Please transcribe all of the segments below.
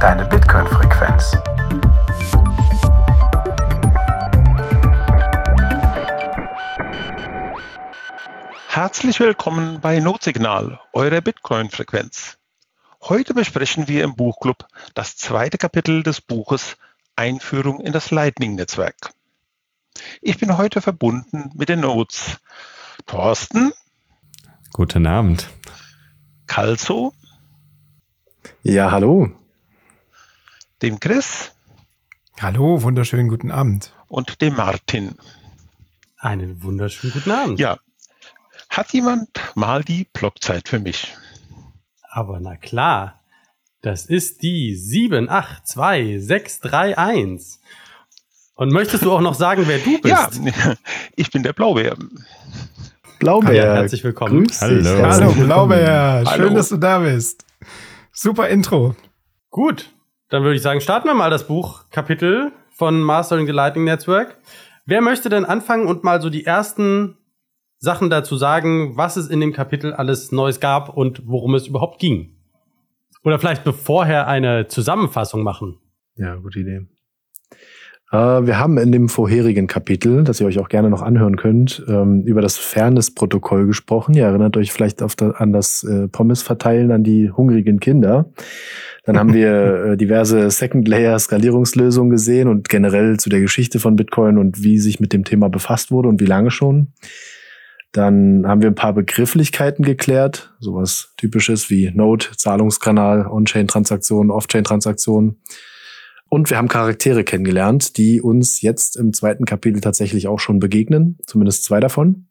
deine Bitcoin-Frequenz. Herzlich willkommen bei Notsignal, eurer Bitcoin-Frequenz. Heute besprechen wir im Buchclub das zweite Kapitel des Buches Einführung in das Lightning-Netzwerk. Ich bin heute verbunden mit den Notes. Thorsten. Guten Abend. Kalso. Ja, hallo. Dem Chris. Hallo, wunderschönen guten Abend. Und dem Martin. Einen wunderschönen guten Abend. Ja. Hat jemand mal die Blockzeit für mich? Aber na klar. Das ist die 782631. Und möchtest du auch noch sagen, wer du bist? Ja, ich bin der Blaubeer. Blaubeer. Ja, herzlich willkommen. Grüß dich. Hallo. Hallo, Blaubeer. Schön, Hallo. dass du da bist. Super Intro. Gut, dann würde ich sagen, starten wir mal das Buchkapitel von Mastering the Lightning Network. Wer möchte denn anfangen und mal so die ersten Sachen dazu sagen, was es in dem Kapitel alles Neues gab und worum es überhaupt ging? Oder vielleicht bevorher eine Zusammenfassung machen. Ja, gute Idee. Äh, wir haben in dem vorherigen Kapitel, das ihr euch auch gerne noch anhören könnt, ähm, über das Fairness-Protokoll gesprochen. Ihr erinnert euch vielleicht an das äh, Pommes-Verteilen an die hungrigen Kinder. Dann haben wir äh, diverse Second-Layer-Skalierungslösungen gesehen und generell zu der Geschichte von Bitcoin und wie sich mit dem Thema befasst wurde und wie lange schon. Dann haben wir ein paar Begrifflichkeiten geklärt, sowas typisches wie Node, Zahlungskanal, On-Chain-Transaktionen, Off-Chain-Transaktionen. Und wir haben Charaktere kennengelernt, die uns jetzt im zweiten Kapitel tatsächlich auch schon begegnen, zumindest zwei davon.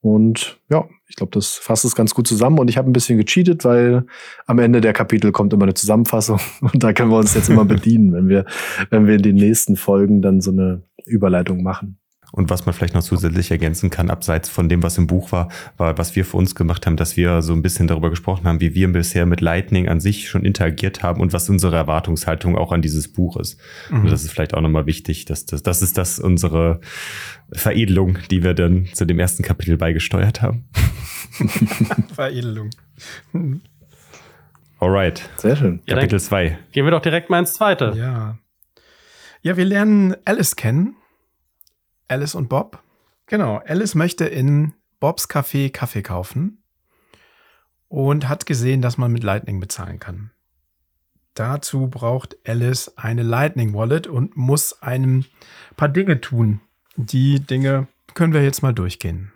Und ja, ich glaube, das fasst es ganz gut zusammen. Und ich habe ein bisschen gecheatet, weil am Ende der Kapitel kommt immer eine Zusammenfassung und da können wir uns jetzt immer bedienen, wenn wir, wenn wir in den nächsten Folgen dann so eine Überleitung machen. Und was man vielleicht noch zusätzlich ergänzen kann, abseits von dem, was im Buch war, war, was wir für uns gemacht haben, dass wir so ein bisschen darüber gesprochen haben, wie wir bisher mit Lightning an sich schon interagiert haben und was unsere Erwartungshaltung auch an dieses Buch ist. Mhm. Und das ist vielleicht auch nochmal wichtig, dass das, das ist das unsere Veredelung, die wir dann zu dem ersten Kapitel beigesteuert haben. Veredelung. Alright. Sehr schön. Ja, Kapitel 2. gehen wir doch direkt mal ins zweite. Ja. Ja, wir lernen Alice kennen. Alice und Bob. Genau. Alice möchte in Bobs Café Kaffee kaufen und hat gesehen, dass man mit Lightning bezahlen kann. Dazu braucht Alice eine Lightning Wallet und muss ein paar Dinge tun. Die Dinge können wir jetzt mal durchgehen.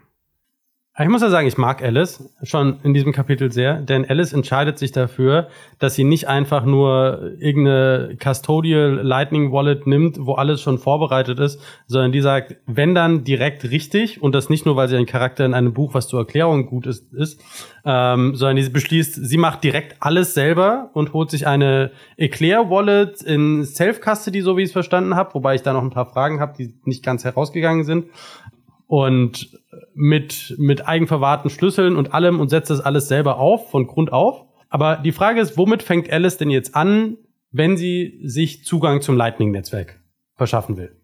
Ich muss ja sagen, ich mag Alice schon in diesem Kapitel sehr, denn Alice entscheidet sich dafür, dass sie nicht einfach nur irgendeine Custodial Lightning Wallet nimmt, wo alles schon vorbereitet ist, sondern die sagt, wenn dann direkt richtig und das nicht nur, weil sie ein Charakter in einem Buch, was zur Erklärung gut ist, ist ähm, sondern die beschließt, sie macht direkt alles selber und holt sich eine Eclair Wallet in Self-Custody, so wie ich es verstanden habe, wobei ich da noch ein paar Fragen habe, die nicht ganz herausgegangen sind und mit, mit eigenverwahrten Schlüsseln und allem und setzt das alles selber auf, von Grund auf. Aber die Frage ist, womit fängt Alice denn jetzt an, wenn sie sich Zugang zum Lightning-Netzwerk verschaffen will?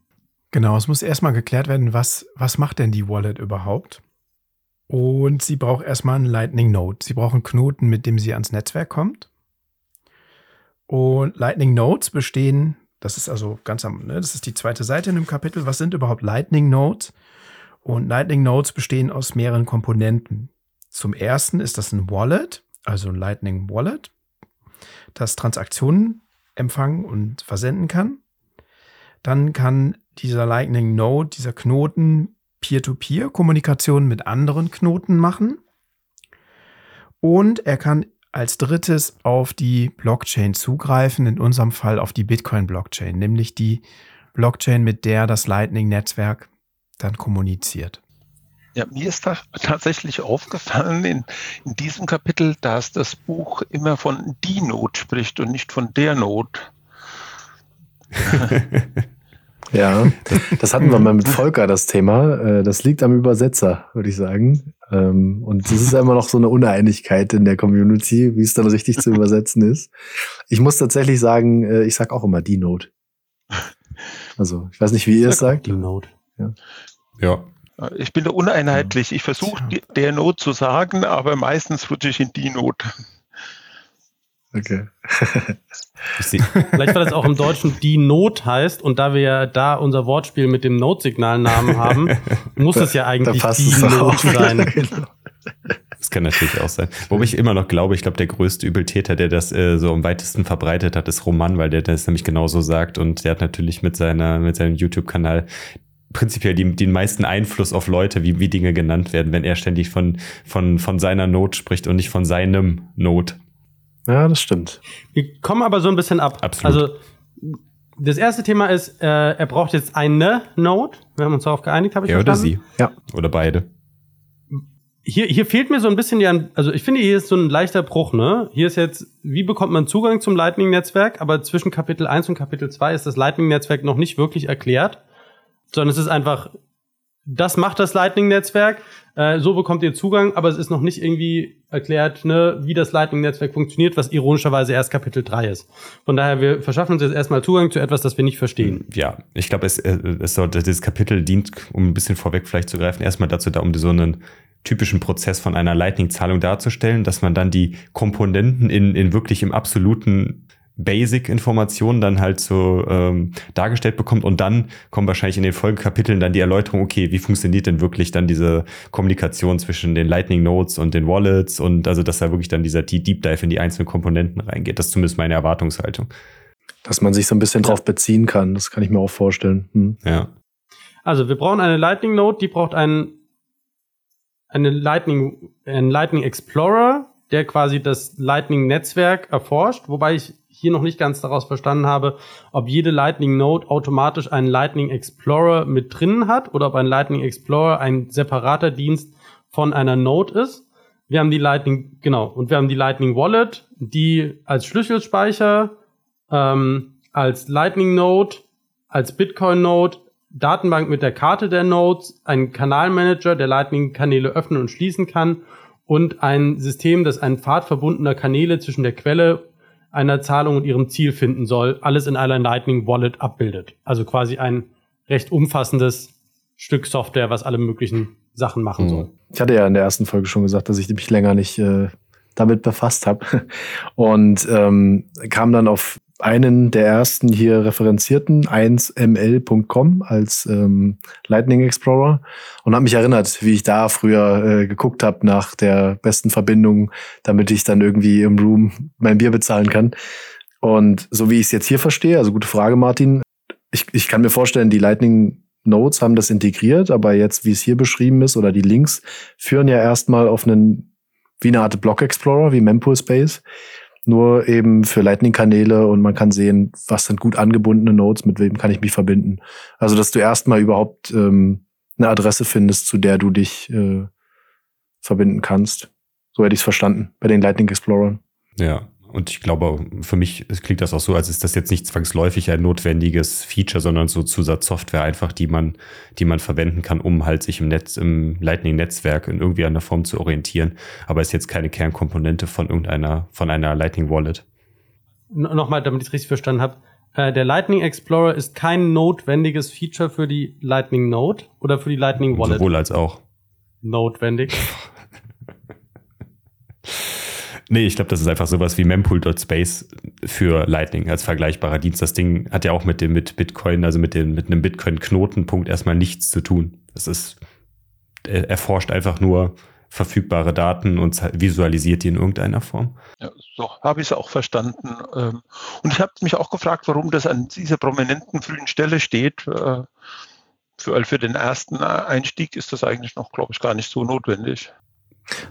Genau, es muss erstmal geklärt werden, was, was macht denn die Wallet überhaupt? Und sie braucht erstmal einen Lightning Node. Sie braucht einen Knoten, mit dem sie ans Netzwerk kommt. Und Lightning Nodes bestehen, das ist also ganz am, ne, das ist die zweite Seite in dem Kapitel. Was sind überhaupt Lightning Nodes? Und Lightning Nodes bestehen aus mehreren Komponenten. Zum ersten ist das ein Wallet, also ein Lightning Wallet, das Transaktionen empfangen und versenden kann. Dann kann dieser Lightning Node, dieser Knoten, Peer-to-Peer-Kommunikation mit anderen Knoten machen. Und er kann als drittes auf die Blockchain zugreifen, in unserem Fall auf die Bitcoin-Blockchain, nämlich die Blockchain, mit der das Lightning-Netzwerk dann kommuniziert. Ja, mir ist da tatsächlich aufgefallen in, in diesem Kapitel, dass das Buch immer von die Not spricht und nicht von der Not. Ja, das hatten wir mal mit Volker, das Thema. Äh, Das liegt am Übersetzer, würde ich sagen. Ähm, Und es ist immer noch so eine Uneinigkeit in der Community, wie es dann richtig zu übersetzen ist. Ich muss tatsächlich sagen, äh, ich sag auch immer die Note. Also, ich weiß nicht, wie ihr es sagt. Die Note. Ja. Ich bin da uneinheitlich. Ich versuche die- der Not zu sagen, aber meistens rutsche ich in die Not. Okay. Vielleicht, weil es auch im Deutschen die Not heißt und da wir ja da unser Wortspiel mit dem Notsignalnamen haben, muss es ja eigentlich die Not sein. Genau. Das kann natürlich auch sein. Wo ich immer noch glaube, ich glaube, der größte Übeltäter, der das äh, so am weitesten verbreitet hat, ist Roman, weil der das nämlich genauso sagt und der hat natürlich mit seiner, mit seinem YouTube-Kanal prinzipiell die, den meisten Einfluss auf Leute, wie, wie Dinge genannt werden, wenn er ständig von, von, von seiner Not spricht und nicht von seinem Not. Ja, das stimmt. Wir kommen aber so ein bisschen ab. Absolut. Also, das erste Thema ist, äh, er braucht jetzt eine Node. Wir haben uns darauf geeinigt, habe ich ja, verstanden. Oder sie. Ja. Oder beide. Hier, hier fehlt mir so ein bisschen ja, also ich finde, hier ist so ein leichter Bruch, ne? Hier ist jetzt, wie bekommt man Zugang zum Lightning-Netzwerk? Aber zwischen Kapitel 1 und Kapitel 2 ist das Lightning-Netzwerk noch nicht wirklich erklärt, sondern es ist einfach, das macht das Lightning-Netzwerk, äh, so bekommt ihr Zugang, aber es ist noch nicht irgendwie erklärt, ne, wie das Lightning-Netzwerk funktioniert, was ironischerweise erst Kapitel 3 ist. Von daher, wir verschaffen uns jetzt erstmal Zugang zu etwas, das wir nicht verstehen. Ja, ich glaube, es, äh, es soll, das Kapitel dient, um ein bisschen vorweg vielleicht zu greifen, erstmal dazu da, um so einen typischen Prozess von einer Lightning-Zahlung darzustellen, dass man dann die Komponenten in, in wirklich im absoluten Basic-Informationen dann halt so ähm, dargestellt bekommt und dann kommen wahrscheinlich in den Folgekapiteln dann die Erläuterung, okay, wie funktioniert denn wirklich dann diese Kommunikation zwischen den Lightning Nodes und den Wallets und also, dass da wirklich dann dieser Deep Dive in die einzelnen Komponenten reingeht. Das ist zumindest meine Erwartungshaltung. Dass man sich so ein bisschen drauf beziehen kann, das kann ich mir auch vorstellen. Hm. Ja. Also wir brauchen eine Lightning Node, die braucht einen eine Lightning, ein Lightning Explorer, der quasi das Lightning Netzwerk erforscht, wobei ich hier noch nicht ganz daraus verstanden habe, ob jede Lightning Node automatisch einen Lightning Explorer mit drinnen hat oder ob ein Lightning Explorer ein separater Dienst von einer Node ist. Wir haben die Lightning, genau, und wir haben die Lightning Wallet, die als Schlüsselspeicher, ähm, als Lightning Node, als Bitcoin Node Datenbank mit der Karte der Nodes, ein Kanalmanager, der Lightning-Kanäle öffnen und schließen kann und ein System, das einen Pfad verbundener Kanäle zwischen der Quelle einer Zahlung und ihrem Ziel finden soll, alles in einer Lightning Wallet abbildet. Also quasi ein recht umfassendes Stück Software, was alle möglichen Sachen machen mhm. soll. Ich hatte ja in der ersten Folge schon gesagt, dass ich mich länger nicht äh, damit befasst habe und ähm, kam dann auf einen der ersten hier referenzierten, 1ml.com als ähm, Lightning Explorer. Und habe mich erinnert, wie ich da früher äh, geguckt habe nach der besten Verbindung, damit ich dann irgendwie im Room mein Bier bezahlen kann. Und so wie ich es jetzt hier verstehe, also gute Frage, Martin, ich, ich kann mir vorstellen, die Lightning Notes haben das integriert, aber jetzt, wie es hier beschrieben ist, oder die Links führen ja erstmal auf einen, wie eine Art Block Explorer, wie Mempool Space nur eben für Lightning-Kanäle und man kann sehen, was sind gut angebundene Nodes, mit wem kann ich mich verbinden. Also, dass du erstmal überhaupt ähm, eine Adresse findest, zu der du dich äh, verbinden kannst. So hätte ich es verstanden bei den Lightning Explorern. Ja, und ich glaube, für mich klingt das auch so, als ist das jetzt nicht zwangsläufig ein notwendiges Feature, sondern so Zusatzsoftware einfach, die man, die man verwenden kann, um halt sich im Netz, im Lightning-Netzwerk in irgendwie einer Form zu orientieren. Aber ist jetzt keine Kernkomponente von irgendeiner, von einer Lightning Wallet. Nochmal, damit ich es richtig verstanden habe. Äh, der Lightning Explorer ist kein notwendiges Feature für die Lightning Node oder für die Lightning Wallet? Sowohl als auch. Notwendig. Nee, ich glaube, das ist einfach sowas wie mempool.space für Lightning als vergleichbarer Dienst. Das Ding hat ja auch mit dem mit Bitcoin, also mit dem mit einem Bitcoin-Knotenpunkt erstmal nichts zu tun. Das ist er erforscht einfach nur verfügbare Daten und visualisiert die in irgendeiner Form. Ja, so habe ich es auch verstanden. Ähm, und ich habe mich auch gefragt, warum das an dieser prominenten frühen Stelle steht. Äh, für, für den ersten Einstieg ist das eigentlich noch, glaube ich, gar nicht so notwendig.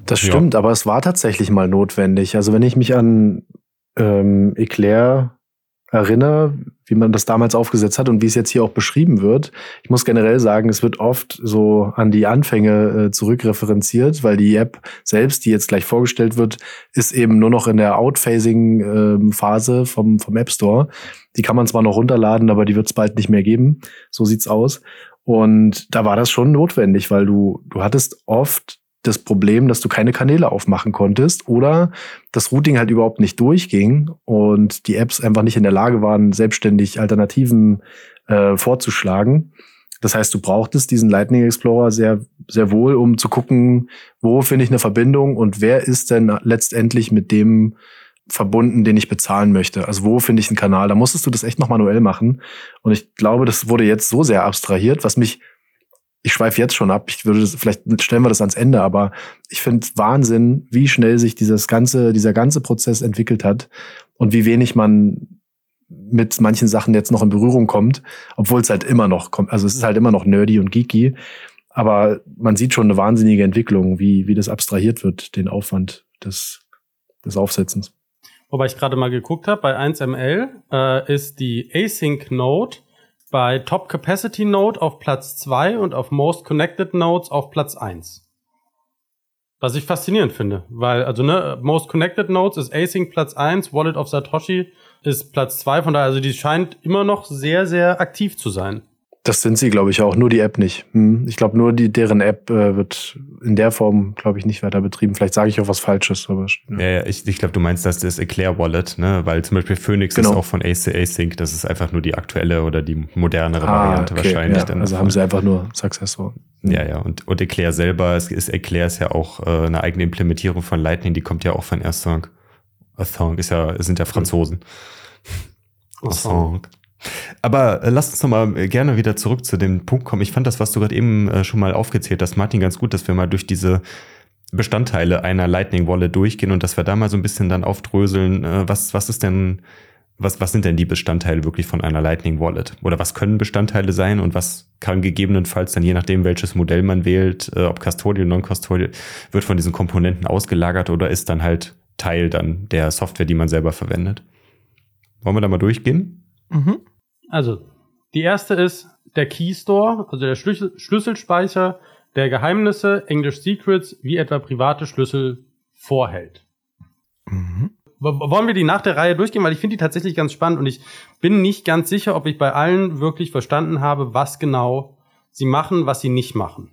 Das stimmt, ja. aber es war tatsächlich mal notwendig. Also wenn ich mich an ähm, Eclair erinnere, wie man das damals aufgesetzt hat und wie es jetzt hier auch beschrieben wird. Ich muss generell sagen, es wird oft so an die Anfänge äh, zurückreferenziert, weil die App selbst, die jetzt gleich vorgestellt wird, ist eben nur noch in der Outphasing-Phase ähm, vom, vom App Store. Die kann man zwar noch runterladen, aber die wird es bald nicht mehr geben. So sieht's aus. Und da war das schon notwendig, weil du, du hattest oft das Problem, dass du keine Kanäle aufmachen konntest oder das Routing halt überhaupt nicht durchging und die Apps einfach nicht in der Lage waren, selbstständig Alternativen äh, vorzuschlagen. Das heißt, du brauchtest diesen Lightning Explorer sehr, sehr wohl, um zu gucken, wo finde ich eine Verbindung und wer ist denn letztendlich mit dem verbunden, den ich bezahlen möchte. Also wo finde ich einen Kanal? Da musstest du das echt noch manuell machen. Und ich glaube, das wurde jetzt so sehr abstrahiert, was mich, ich schweife jetzt schon ab, ich würde das, vielleicht stellen wir das ans Ende, aber ich finde Wahnsinn, wie schnell sich dieses ganze, dieser ganze Prozess entwickelt hat und wie wenig man mit manchen Sachen jetzt noch in Berührung kommt, obwohl es halt immer noch kommt. Also es ist halt immer noch nerdy und geeky. Aber man sieht schon eine wahnsinnige Entwicklung, wie, wie das abstrahiert wird, den Aufwand des, des Aufsetzens. Wobei ich gerade mal geguckt habe, bei 1ML äh, ist die Async Node bei Top Capacity Node auf Platz 2 und auf Most Connected Nodes auf Platz 1. Was ich faszinierend finde, weil, also, ne, Most Connected Nodes ist Async Platz 1, Wallet of Satoshi ist Platz 2, von daher, also die scheint immer noch sehr, sehr aktiv zu sein. Das sind sie, glaube ich, auch. Nur die App nicht. Hm. Ich glaube, nur die, deren App äh, wird in der Form, glaube ich, nicht weiter betrieben. Vielleicht sage ich auch was Falsches. Aber, ja. ja, ja ich, ich glaube, du meinst das ist Eclair Wallet, ne? Weil zum Beispiel Phoenix genau. ist auch von Async. Das ist einfach nur die aktuelle oder die modernere ah, Variante okay, wahrscheinlich. Ja. Dann also haben sie einfach nur Successful. Hm. Ja, ja. Und, und Eclair selber, es ist Eclair ist ja auch äh, eine eigene Implementierung von Lightning. Die kommt ja auch von Async. Async ist ja, sind ja Franzosen. Async. Aber äh, lass uns noch mal äh, gerne wieder zurück zu dem Punkt kommen. Ich fand das, was du gerade eben äh, schon mal aufgezählt hast, Martin, ganz gut, dass wir mal durch diese Bestandteile einer Lightning Wallet durchgehen und dass wir da mal so ein bisschen dann aufdröseln, äh, was, was ist denn, was, was sind denn die Bestandteile wirklich von einer Lightning Wallet? Oder was können Bestandteile sein und was kann gegebenenfalls dann je nachdem, welches Modell man wählt, äh, ob Custodial, Non-Custodial, wird von diesen Komponenten ausgelagert oder ist dann halt Teil dann der Software, die man selber verwendet? Wollen wir da mal durchgehen? Mhm. Also, die erste ist der Key Store, also der Schlüssel Schlüsselspeicher der Geheimnisse, English Secrets, wie etwa private Schlüssel vorhält. Mhm. Wollen wir die nach der Reihe durchgehen, weil ich finde die tatsächlich ganz spannend und ich bin nicht ganz sicher, ob ich bei allen wirklich verstanden habe, was genau sie machen, was sie nicht machen.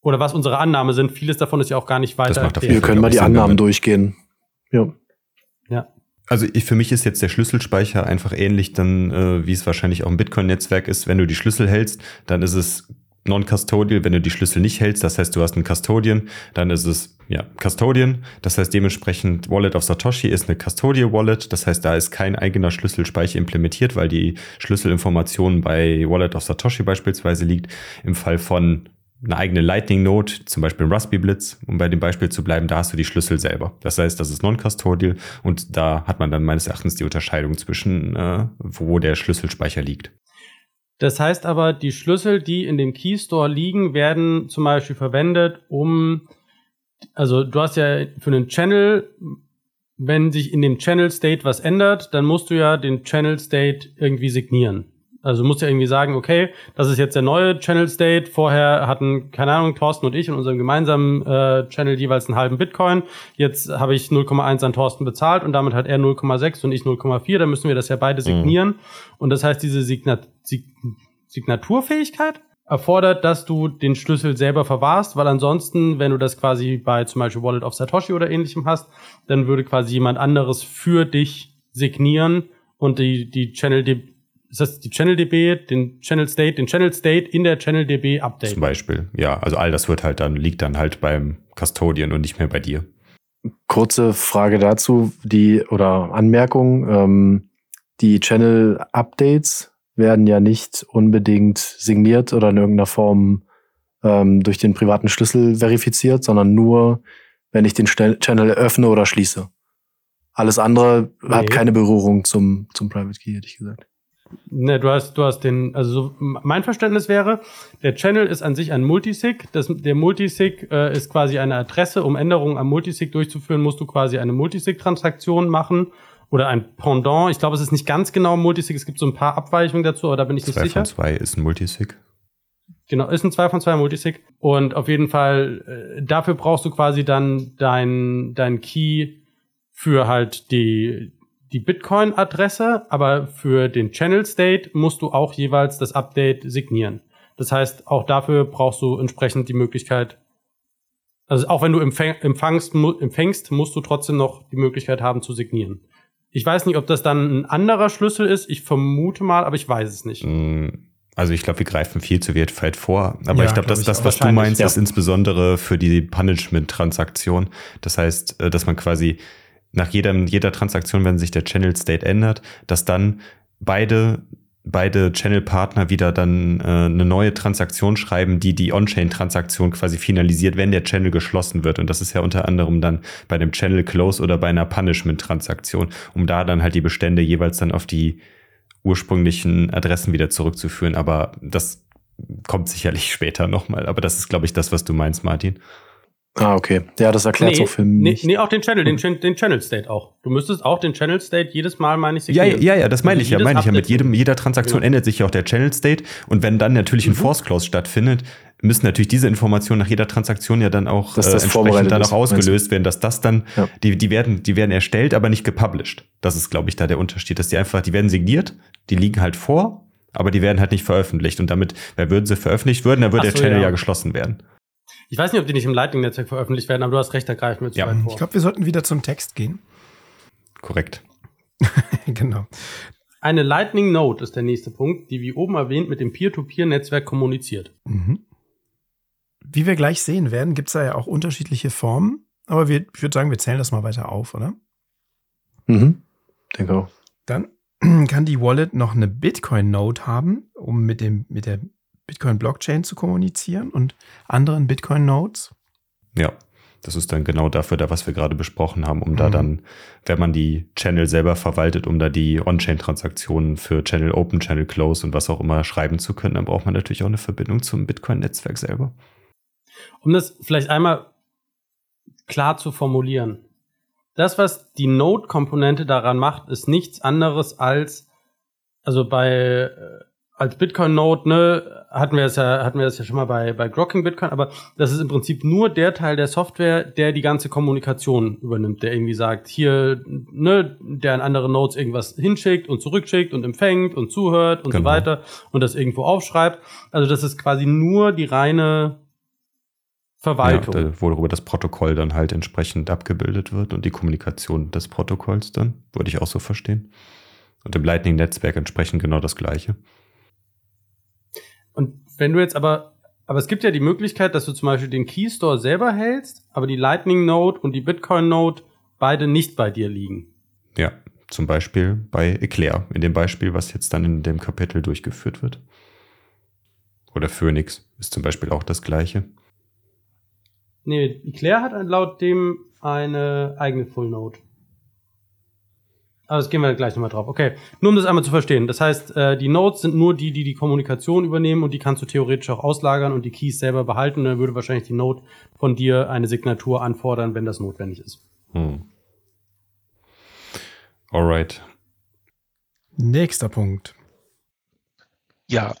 Oder was unsere Annahmen sind. Vieles davon ist ja auch gar nicht weiter. Wir können mal die Annahmen durchgehen. Ja. Also ich, für mich ist jetzt der Schlüsselspeicher einfach ähnlich dann, äh, wie es wahrscheinlich auch im Bitcoin-Netzwerk ist. Wenn du die Schlüssel hältst, dann ist es non-custodial. Wenn du die Schlüssel nicht hältst, das heißt, du hast einen Custodian, dann ist es ja Custodian. Das heißt dementsprechend Wallet of Satoshi ist eine Custodial Wallet. Das heißt, da ist kein eigener Schlüsselspeicher implementiert, weil die Schlüsselinformation bei Wallet of Satoshi beispielsweise liegt. Im Fall von eine eigene Lightning Node, zum Beispiel ein Raspberry Blitz, um bei dem Beispiel zu bleiben, da hast du die Schlüssel selber. Das heißt, das ist non-custodial und da hat man dann meines Erachtens die Unterscheidung zwischen, äh, wo der Schlüsselspeicher liegt. Das heißt aber, die Schlüssel, die in dem Key Store liegen, werden zum Beispiel verwendet, um, also du hast ja für einen Channel, wenn sich in dem Channel State was ändert, dann musst du ja den Channel State irgendwie signieren. Also du musst ja irgendwie sagen, okay, das ist jetzt der neue Channel State. Vorher hatten, keine Ahnung, Thorsten und ich in unserem gemeinsamen äh, Channel jeweils einen halben Bitcoin. Jetzt habe ich 0,1 an Thorsten bezahlt und damit hat er 0,6 und ich 0,4. Da müssen wir das ja beide mhm. signieren. Mhm. Und das heißt, diese Signat Sig Signaturfähigkeit erfordert, dass du den Schlüssel selber verwahrst, weil ansonsten, wenn du das quasi bei zum Beispiel Wallet of Satoshi oder ähnlichem hast, dann würde quasi jemand anderes für dich signieren und die, die Channel, die ist das die ChannelDB, den Channel State, den Channel State in der ChannelDB Update. Zum Beispiel, ja. Also all das wird halt dann, liegt dann halt beim Custodian und nicht mehr bei dir. Kurze Frage dazu, die, oder Anmerkung, ähm, die Channel Updates werden ja nicht unbedingt signiert oder in irgendeiner Form ähm, durch den privaten Schlüssel verifiziert, sondern nur, wenn ich den Channel öffne oder schließe. Alles andere nee. hat keine Berührung zum, zum Private Key, hätte ich gesagt. Ne, du hast, du hast den, also so, mein Verständnis wäre, der Channel ist an sich ein Multisig. Das, der Multisig äh, ist quasi eine Adresse. Um Änderungen am Multisig durchzuführen, musst du quasi eine Multisig-Transaktion machen oder ein Pendant. Ich glaube, es ist nicht ganz genau Multisig. Es gibt so ein paar Abweichungen dazu, aber da bin ich nicht sicher. Zwei von zwei ist ein Multisig. Genau, ist ein 2 von 2 Multisig. Und auf jeden Fall, äh, dafür brauchst du quasi dann dein, dein Key für halt die, die Bitcoin-Adresse, aber für den Channel State musst du auch jeweils das Update signieren. Das heißt, auch dafür brauchst du entsprechend die Möglichkeit, also auch wenn du empfängst, empfängst, musst du trotzdem noch die Möglichkeit haben zu signieren. Ich weiß nicht, ob das dann ein anderer Schlüssel ist. Ich vermute mal, aber ich weiß es nicht. Mm, also ich glaube, wir greifen viel zu weit vor. Aber ja, ich glaube, dass das, was du meinst, ja. ist insbesondere für die Punishment-Transaktion. Das heißt, äh, dass man quasi nach jedem, jeder Transaktion, wenn sich der Channel State ändert, dass dann beide beide Channel-Partner wieder dann äh, eine neue Transaktion schreiben, die die On-Chain-Transaktion quasi finalisiert, wenn der Channel geschlossen wird. Und das ist ja unter anderem dann bei dem Channel Close oder bei einer Punishment-Transaktion, um da dann halt die Bestände jeweils dann auf die ursprünglichen Adressen wieder zurückzuführen. Aber das kommt sicherlich später nochmal. Aber das ist, glaube ich, das, was du meinst, Martin. Ah, okay. Ja, das erklärt nee, so für mich. Nee, nee, auch den Channel, den, den Channel State auch. Du müsstest auch den Channel State jedes Mal, meine ich, Ja, ja, ja, das meine ich ja, meine ich ja. Mit jedem, jeder Transaktion genau. ändert sich ja auch der Channel State. Und wenn dann natürlich ein mhm. Force Close stattfindet, müssen natürlich diese Informationen nach jeder Transaktion ja dann auch dass das äh, entsprechend dann auch ausgelöst werden, dass das dann, ja. die, die werden, die werden erstellt, aber nicht gepublished. Das ist, glaube ich, da der Unterschied, dass die einfach, die werden signiert, die liegen halt vor, aber die werden halt nicht veröffentlicht. Und damit, wer würden sie veröffentlicht würden, dann würde so, der Channel ja. ja geschlossen werden. Ich weiß nicht, ob die nicht im Lightning-Netzwerk veröffentlicht werden, aber du hast recht, da greifen wir zu ja. vor. Ich glaube, wir sollten wieder zum Text gehen. Korrekt. genau. Eine Lightning Node ist der nächste Punkt, die wie oben erwähnt mit dem Peer-to-Peer-Netzwerk kommuniziert. Mhm. Wie wir gleich sehen werden, gibt es da ja auch unterschiedliche Formen, aber wir, ich würde sagen, wir zählen das mal weiter auf, oder? Mhm. Denke auch. Dann kann die Wallet noch eine Bitcoin-Node haben, um mit, dem, mit der Bitcoin-Blockchain zu kommunizieren und anderen Bitcoin-Nodes? Ja, das ist dann genau dafür da, was wir gerade besprochen haben, um mhm. da dann, wenn man die Channel selber verwaltet, um da die On-Chain-Transaktionen für Channel Open, Channel Close und was auch immer schreiben zu können, dann braucht man natürlich auch eine Verbindung zum Bitcoin-Netzwerk selber. Um das vielleicht einmal klar zu formulieren. Das, was die Node-Komponente daran macht, ist nichts anderes als, also bei äh, als Bitcoin-Node, ne, hatten wir es ja, hatten wir es ja schon mal bei, bei Grokking Bitcoin, aber das ist im Prinzip nur der Teil der Software, der die ganze Kommunikation übernimmt, der irgendwie sagt, hier, ne, der an andere Nodes irgendwas hinschickt und zurückschickt und empfängt und zuhört und genau. so weiter und das irgendwo aufschreibt. Also das ist quasi nur die reine Verwaltung. Ja, worüber das Protokoll dann halt entsprechend abgebildet wird und die Kommunikation des Protokolls dann, würde ich auch so verstehen. Und im Lightning-Netzwerk entsprechend genau das Gleiche. Wenn du jetzt aber, aber es gibt ja die Möglichkeit, dass du zum Beispiel den Keystore selber hältst, aber die Lightning Node und die Bitcoin Node beide nicht bei dir liegen. Ja, zum Beispiel bei Eclair, in dem Beispiel, was jetzt dann in dem Kapitel durchgeführt wird. Oder Phoenix ist zum Beispiel auch das gleiche. Nee, Eclair hat laut dem eine eigene Full Node. Aber das gehen wir gleich nochmal drauf. Okay, nur um das einmal zu verstehen. Das heißt, äh, die Nodes sind nur die, die die Kommunikation übernehmen und die kannst du theoretisch auch auslagern und die Keys selber behalten. Und dann würde wahrscheinlich die Node von dir eine Signatur anfordern, wenn das notwendig ist. Hm. Alright. Nächster Punkt. Ja,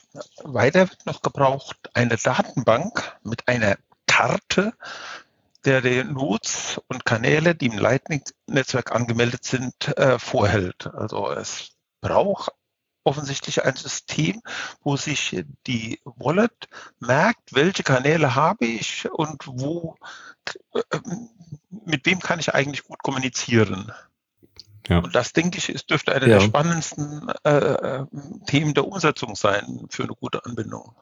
weiter wird noch gebraucht eine Datenbank mit einer Karte der die Nodes und Kanäle, die im Lightning-Netzwerk angemeldet sind, äh, vorhält. Also es braucht offensichtlich ein System, wo sich die Wallet merkt, welche Kanäle habe ich und wo, äh, mit wem kann ich eigentlich gut kommunizieren. Ja. Und das, denke ich, ist, dürfte eine ja. der spannendsten äh, äh Themen der Umsetzung sein für eine gute Anbindung.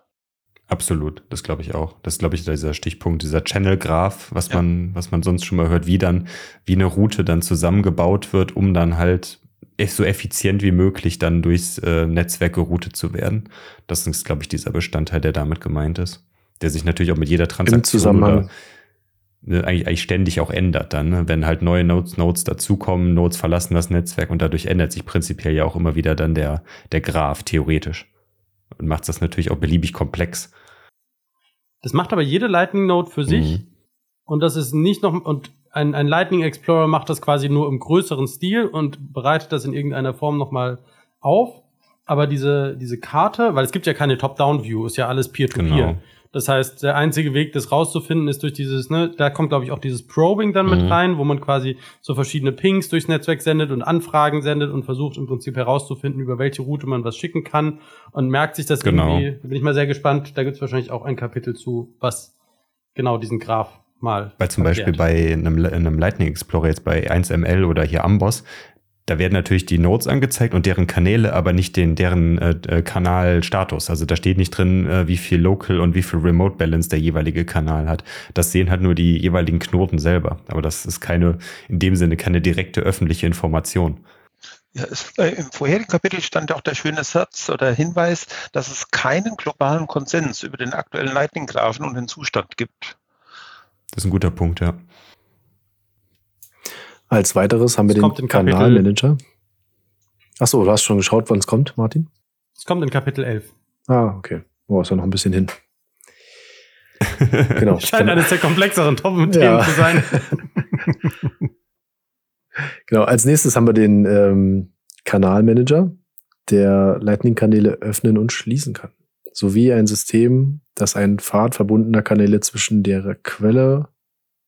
Absolut, das glaube ich auch. Das glaube ich, dieser Stichpunkt, dieser Channel-Graph, was ja. man, was man sonst schon mal hört, wie dann, wie eine Route dann zusammengebaut wird, um dann halt so effizient wie möglich dann durchs äh, Netzwerk geroutet zu werden. Das ist, glaube ich, dieser Bestandteil, der damit gemeint ist. Der sich natürlich auch mit jeder Transaktion oder ne, eigentlich, eigentlich ständig auch ändert dann. Ne? Wenn halt neue Nodes, Nodes dazukommen, Nodes verlassen das Netzwerk und dadurch ändert sich prinzipiell ja auch immer wieder dann der, der Graph, theoretisch und macht das natürlich auch beliebig komplex. Das macht aber jede Lightning Node für sich. Mhm. Und das ist nicht noch, und ein, ein Lightning Explorer macht das quasi nur im größeren Stil und bereitet das in irgendeiner Form nochmal auf. Aber diese, diese Karte, weil es gibt ja keine Top-Down-View, ist ja alles Peer-to-Peer. -Peer. Genau. Das heißt, der einzige Weg, das rauszufinden, ist durch dieses, ne, da kommt, glaube ich, auch dieses Probing dann mhm. mit rein, wo man quasi so verschiedene Pings durchs Netzwerk sendet und Anfragen sendet und versucht im Prinzip herauszufinden, über welche Route man was schicken kann und merkt sich das genau. irgendwie. Da bin ich mal sehr gespannt. Da gibt es wahrscheinlich auch ein Kapitel zu, was genau diesen Graph mal. Weil zum erklärt. Beispiel bei einem, einem Lightning Explorer jetzt bei 1ML oder hier Amboss, da werden natürlich die Nodes angezeigt und deren Kanäle, aber nicht den, deren äh, äh, Kanalstatus. Also da steht nicht drin, äh, wie viel Local und wie viel Remote Balance der jeweilige Kanal hat. Das sehen halt nur die jeweiligen Knoten selber. Aber das ist keine, in dem Sinne keine direkte öffentliche Information. Ja, es, äh, Im vorherigen Kapitel stand auch der schöne Satz oder Hinweis, dass es keinen globalen Konsens über den aktuellen Lightning-Graphen und den Zustand gibt. Das ist ein guter Punkt, ja. Als weiteres haben wir Es den kommt in Kapitel- Kanalmanager. Achso, du hast schon geschaut, wann es kommt, Martin? Es kommt in Kapitel 11. Ah, okay. Oh, ist ja noch ein bisschen hin. Genau. Scheint eines der komplexeren Top-Themen Ja. zu sein. Genau, als nächstes haben wir den ähm, Kanalmanager, der Lightning-Kanäle öffnen und schließen kann. Sowie ein System, das einen Pfad verbundener Kanäle zwischen der Quelle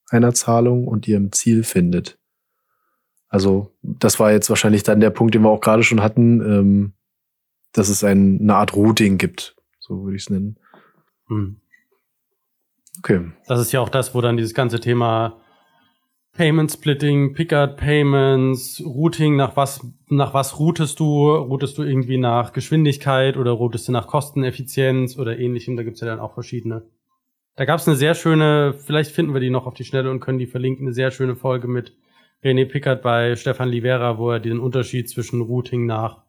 einer Zahlung und ihrem Ziel findet. Also, das war jetzt wahrscheinlich dann der Punkt, den wir auch gerade schon hatten, ähm, dass es ein, eine Art Routing gibt. So würde ich es nennen. Hm. Okay. Das ist ja auch das, wo dann dieses ganze Thema Payment Splitting, Pickard Payments, Routing, nach was, nach was routest du? Routest du irgendwie nach Geschwindigkeit oder routest du nach Kosteneffizienz oder ähnlichem? Da gibt's ja dann auch verschiedene. Da gab's eine sehr schöne, vielleicht finden wir die noch auf die Schnelle und können die verlinken, eine sehr schöne Folge mit René Pickard bei Stefan Livera, wo er den Unterschied zwischen Routing nach,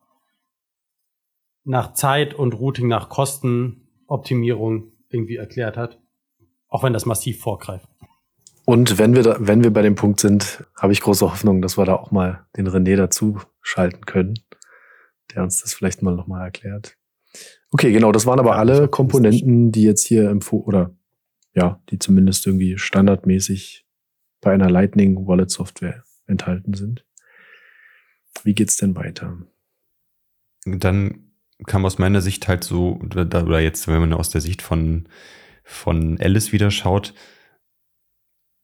nach Zeit und Routing nach Kostenoptimierung irgendwie erklärt hat. Auch wenn das massiv vorgreift. Und wenn wir da, wenn wir bei dem Punkt sind, habe ich große Hoffnung, dass wir da auch mal den René dazu schalten können, der uns das vielleicht mal nochmal erklärt. Okay, genau, das waren aber alle Komponenten, die jetzt hier im Fo oder ja, die zumindest irgendwie standardmäßig bei einer Lightning Wallet Software enthalten sind. Wie geht's denn weiter? dann kam aus meiner Sicht halt so, oder jetzt, wenn man aus der Sicht von, von Alice wieder schaut,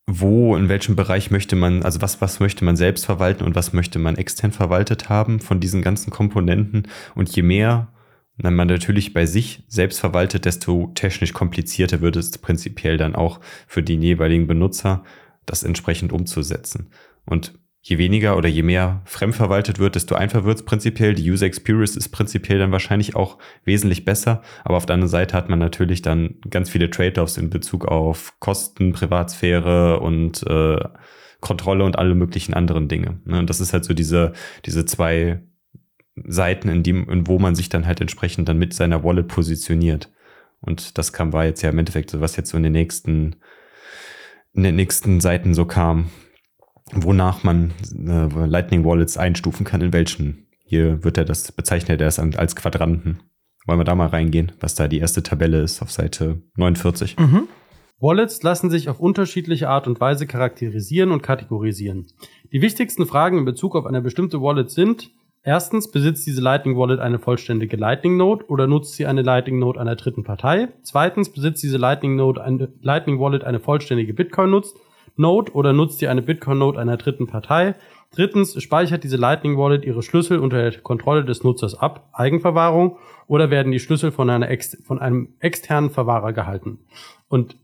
wo, in welchem Bereich möchte man, also was, was möchte man selbst verwalten und was möchte man extern verwaltet haben von diesen ganzen Komponenten. Und je mehr man natürlich bei sich selbst verwaltet, desto technisch komplizierter wird es prinzipiell dann auch für den jeweiligen Benutzer, das entsprechend umzusetzen. Und je weniger oder je mehr fremdverwaltet wird, desto einfacher wird es prinzipiell. Die User Experience ist prinzipiell dann wahrscheinlich auch wesentlich besser. Aber auf der anderen Seite hat man natürlich dann ganz viele Trade-offs in Bezug auf Kosten, Privatsphäre und äh, Kontrolle und alle möglichen anderen Dinge. Ne? Und das ist halt so diese, diese zwei Seiten, in dem, in wo man sich dann halt entsprechend dann mit seiner Wallet positioniert. Und das kam, war jetzt ja im Endeffekt so, was jetzt so in den nächsten, in den nächsten Seiten so kam, wonach man äh, Lightning Wallets einstufen kann, in welchen. Hier wird er das, bezeichnet er das als Quadranten. Wollen wir da mal reingehen, was da die erste Tabelle ist auf Seite 49. Mhm. Wallets lassen sich auf unterschiedliche Art und Weise charakterisieren und kategorisieren. Die wichtigsten Fragen in Bezug auf eine bestimmte Wallet sind, erstens, besitzt diese Lightning Wallet eine vollständige Lightning Node oder nutzt sie eine Lightning Node einer dritten Partei? Zweitens, besitzt diese Lightning Node eine Lightning Wallet eine vollständige Bitcoin Node oder nutzt sie eine Bitcoin Node einer dritten Partei? Drittens, speichert diese Lightning Wallet ihre Schlüssel unter der Kontrolle des Nutzers ab, Eigenverwahrung, oder werden die Schlüssel von, einer ex von einem externen Verwahrer gehalten? Und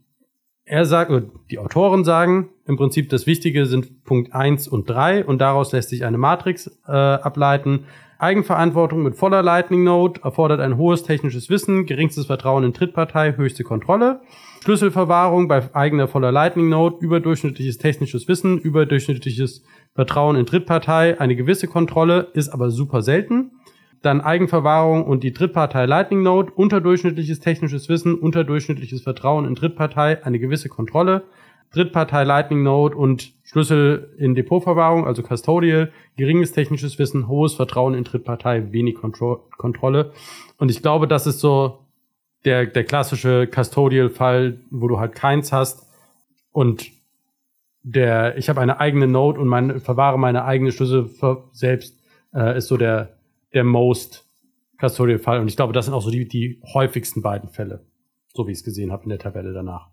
er sagt, die Autoren sagen, im Prinzip das Wichtige sind Punkt 1 und 3 und daraus lässt sich eine Matrix äh, ableiten. Eigenverantwortung mit voller Lightning Node erfordert ein hohes technisches Wissen, geringstes Vertrauen in Drittpartei, höchste Kontrolle. Schlüsselverwahrung bei eigener voller Lightning Node, überdurchschnittliches technisches Wissen, überdurchschnittliches Vertrauen in Drittpartei, eine gewisse Kontrolle, ist aber super selten. Dann Eigenverwahrung und die Drittpartei Lightning Node, unterdurchschnittliches technisches Wissen, unterdurchschnittliches Vertrauen in Drittpartei, eine gewisse Kontrolle. Drittpartei Lightning Node und Schlüssel in Depotverwahrung, also Custodial, geringes technisches Wissen, hohes Vertrauen in Drittpartei, wenig Kontro Kontrolle. Und ich glaube, das ist so der, der klassische Custodial-Fall, wo du halt keins hast und der, ich habe eine eigene Node und mein, verwahre meine eigene Schlüssel selbst, äh, ist so der, der most Custodial-Fall. Und ich glaube, das sind auch so die, die häufigsten beiden Fälle, so wie ich es gesehen habe in der Tabelle danach.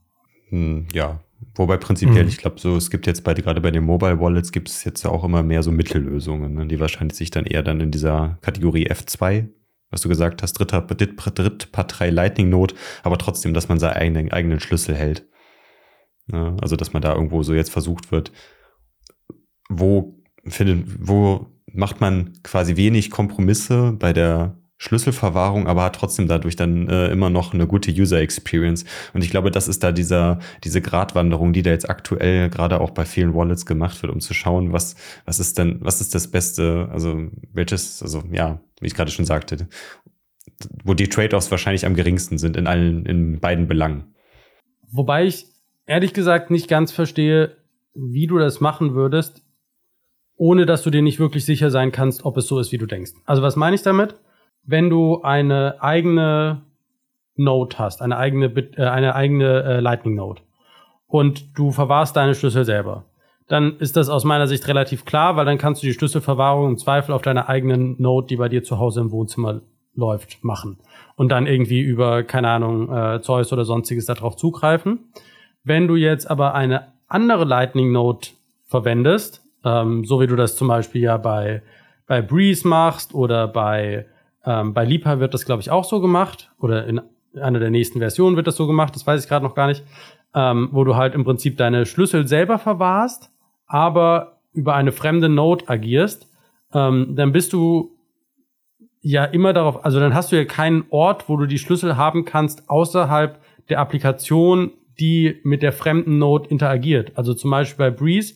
Hm, ja, wobei prinzipiell, Mhm. ich glaube, so, es gibt jetzt bei, gerade bei den Mobile Wallets gibt es jetzt ja auch immer mehr so Mittellösungen, ne, die wahrscheinlich sich dann eher dann in dieser Kategorie F2, was du gesagt hast, dritter, Dritt, Drittpartei Lightning Node, aber trotzdem, dass man seinen eigenen, eigenen Schlüssel hält. Ne, also, dass man da irgendwo so jetzt versucht wird, wo findet, wo macht man quasi wenig Kompromisse bei der Schlüsselverwahrung, aber hat trotzdem dadurch dann äh, immer noch eine gute User Experience. Und ich glaube, das ist da dieser, diese Gratwanderung, die da jetzt aktuell gerade auch bei vielen Wallets gemacht wird, um zu schauen, was, was ist denn, was ist das Beste, also welches, also ja, wie ich gerade schon sagte, wo die Trade-offs wahrscheinlich am geringsten sind in allen, in beiden Belangen. Wobei ich ehrlich gesagt nicht ganz verstehe, wie du das machen würdest, ohne dass du dir nicht wirklich sicher sein kannst, ob es so ist, wie du denkst. Also was meine ich damit? wenn du eine eigene Node hast, eine eigene, äh, eine eigene äh, Lightning Node und du verwahrst deine Schlüssel selber, dann ist das aus meiner Sicht relativ klar, weil dann kannst du die Schlüsselverwahrung im Zweifel auf deiner eigenen Node, die bei dir zu Hause im Wohnzimmer läuft, machen und dann irgendwie über, keine Ahnung, äh, Zeus oder sonstiges darauf zugreifen. Wenn du jetzt aber eine andere Lightning Node verwendest, ähm, so wie du das zum Beispiel ja bei, bei Breeze machst oder bei ähm, bei Lipa wird das, glaube ich, auch so gemacht. Oder in einer der nächsten Versionen wird das so gemacht, das weiß ich gerade noch gar nicht. Ähm, wo du halt im Prinzip deine Schlüssel selber verwahrst, aber über eine fremde Node agierst, ähm, dann bist du ja immer darauf, also dann hast du ja keinen Ort, wo du die Schlüssel haben kannst, außerhalb der Applikation, die mit der fremden Node interagiert. Also zum Beispiel bei Breeze,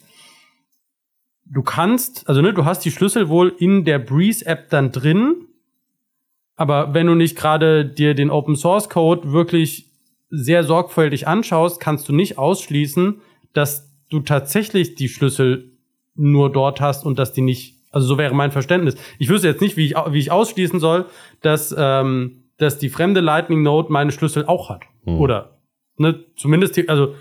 du kannst, also ne, du hast die Schlüssel wohl in der Breeze App dann drin, aber wenn du nicht gerade dir den Open Source Code wirklich sehr sorgfältig anschaust, kannst du nicht ausschließen, dass du tatsächlich die Schlüssel nur dort hast und dass die nicht, also so wäre mein Verständnis. Ich wüsste jetzt nicht, wie ich, wie ich ausschließen soll, dass, ähm, dass die fremde Lightning Node meine Schlüssel auch hat. Hm. Oder, ne, zumindest, also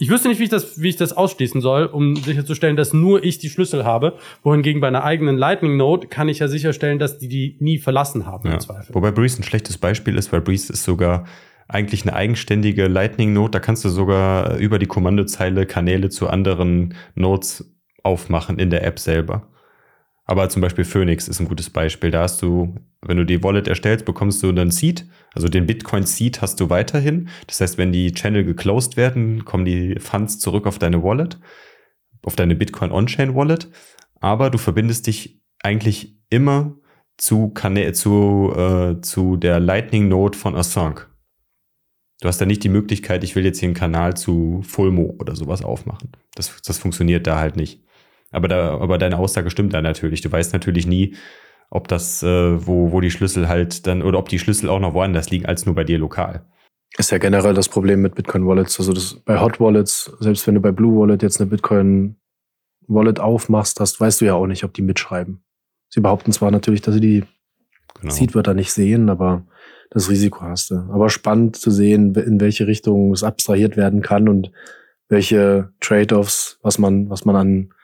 ich wüsste nicht, wie ich das, wie ich das ausschließen soll, um sicherzustellen, dass nur ich die Schlüssel habe. Wohingegen bei einer eigenen Lightning Node kann ich ja sicherstellen, dass die die nie verlassen haben ja. im Zweifel. Wobei Breeze ein schlechtes Beispiel ist, weil Breeze ist sogar eigentlich eine eigenständige Lightning Node. Da kannst du sogar über die Kommandozeile Kanäle zu anderen Nodes aufmachen in der App selber. Aber zum Beispiel Phoenix ist ein gutes Beispiel. Da hast du, wenn du die Wallet erstellst, bekommst du einen Seed. Also den Bitcoin Seed hast du weiterhin. Das heißt, wenn die Channel geclosed werden, kommen die Funds zurück auf deine Wallet, auf deine Bitcoin On-Chain Wallet. Aber du verbindest dich eigentlich immer zu, Kanä zu, äh, zu der Lightning Node von Assange. Du hast da nicht die Möglichkeit, ich will jetzt hier einen Kanal zu Fulmo oder sowas aufmachen. Das, das funktioniert da halt nicht. Aber, da, aber deine Aussage stimmt da natürlich. Du weißt natürlich nie, ob das, äh, wo, wo die Schlüssel halt dann, oder ob die Schlüssel auch noch woanders liegen als nur bei dir lokal. Ist ja generell das Problem mit Bitcoin Wallets. Also das, bei Hot Wallets, selbst wenn du bei Blue Wallet jetzt eine Bitcoin Wallet aufmachst, das weißt du ja auch nicht, ob die mitschreiben. Sie behaupten zwar natürlich, dass sie die genau. Seed-Wörter nicht sehen, aber das Risiko hast du. Aber spannend zu sehen, in welche Richtung es abstrahiert werden kann und welche Trade-offs, was man, was man an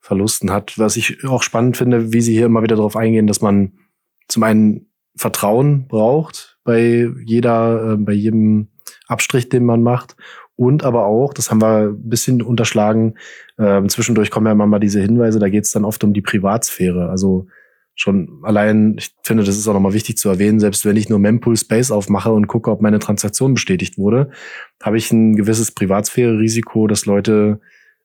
Verlusten hat. Was ich auch spannend finde, wie sie hier immer wieder darauf eingehen, dass man zum einen Vertrauen braucht bei jeder, äh, bei jedem Abstrich, den man macht. Und aber auch, das haben wir ein bisschen unterschlagen, äh, zwischendurch kommen ja immer mal diese Hinweise, da geht es dann oft um die Privatsphäre. Also schon allein, ich finde, das ist auch nochmal wichtig zu erwähnen, selbst wenn ich nur Mempool Space aufmache und gucke, ob meine Transaktion bestätigt wurde, habe ich ein gewisses Privatsphäre-Risiko, dass Leute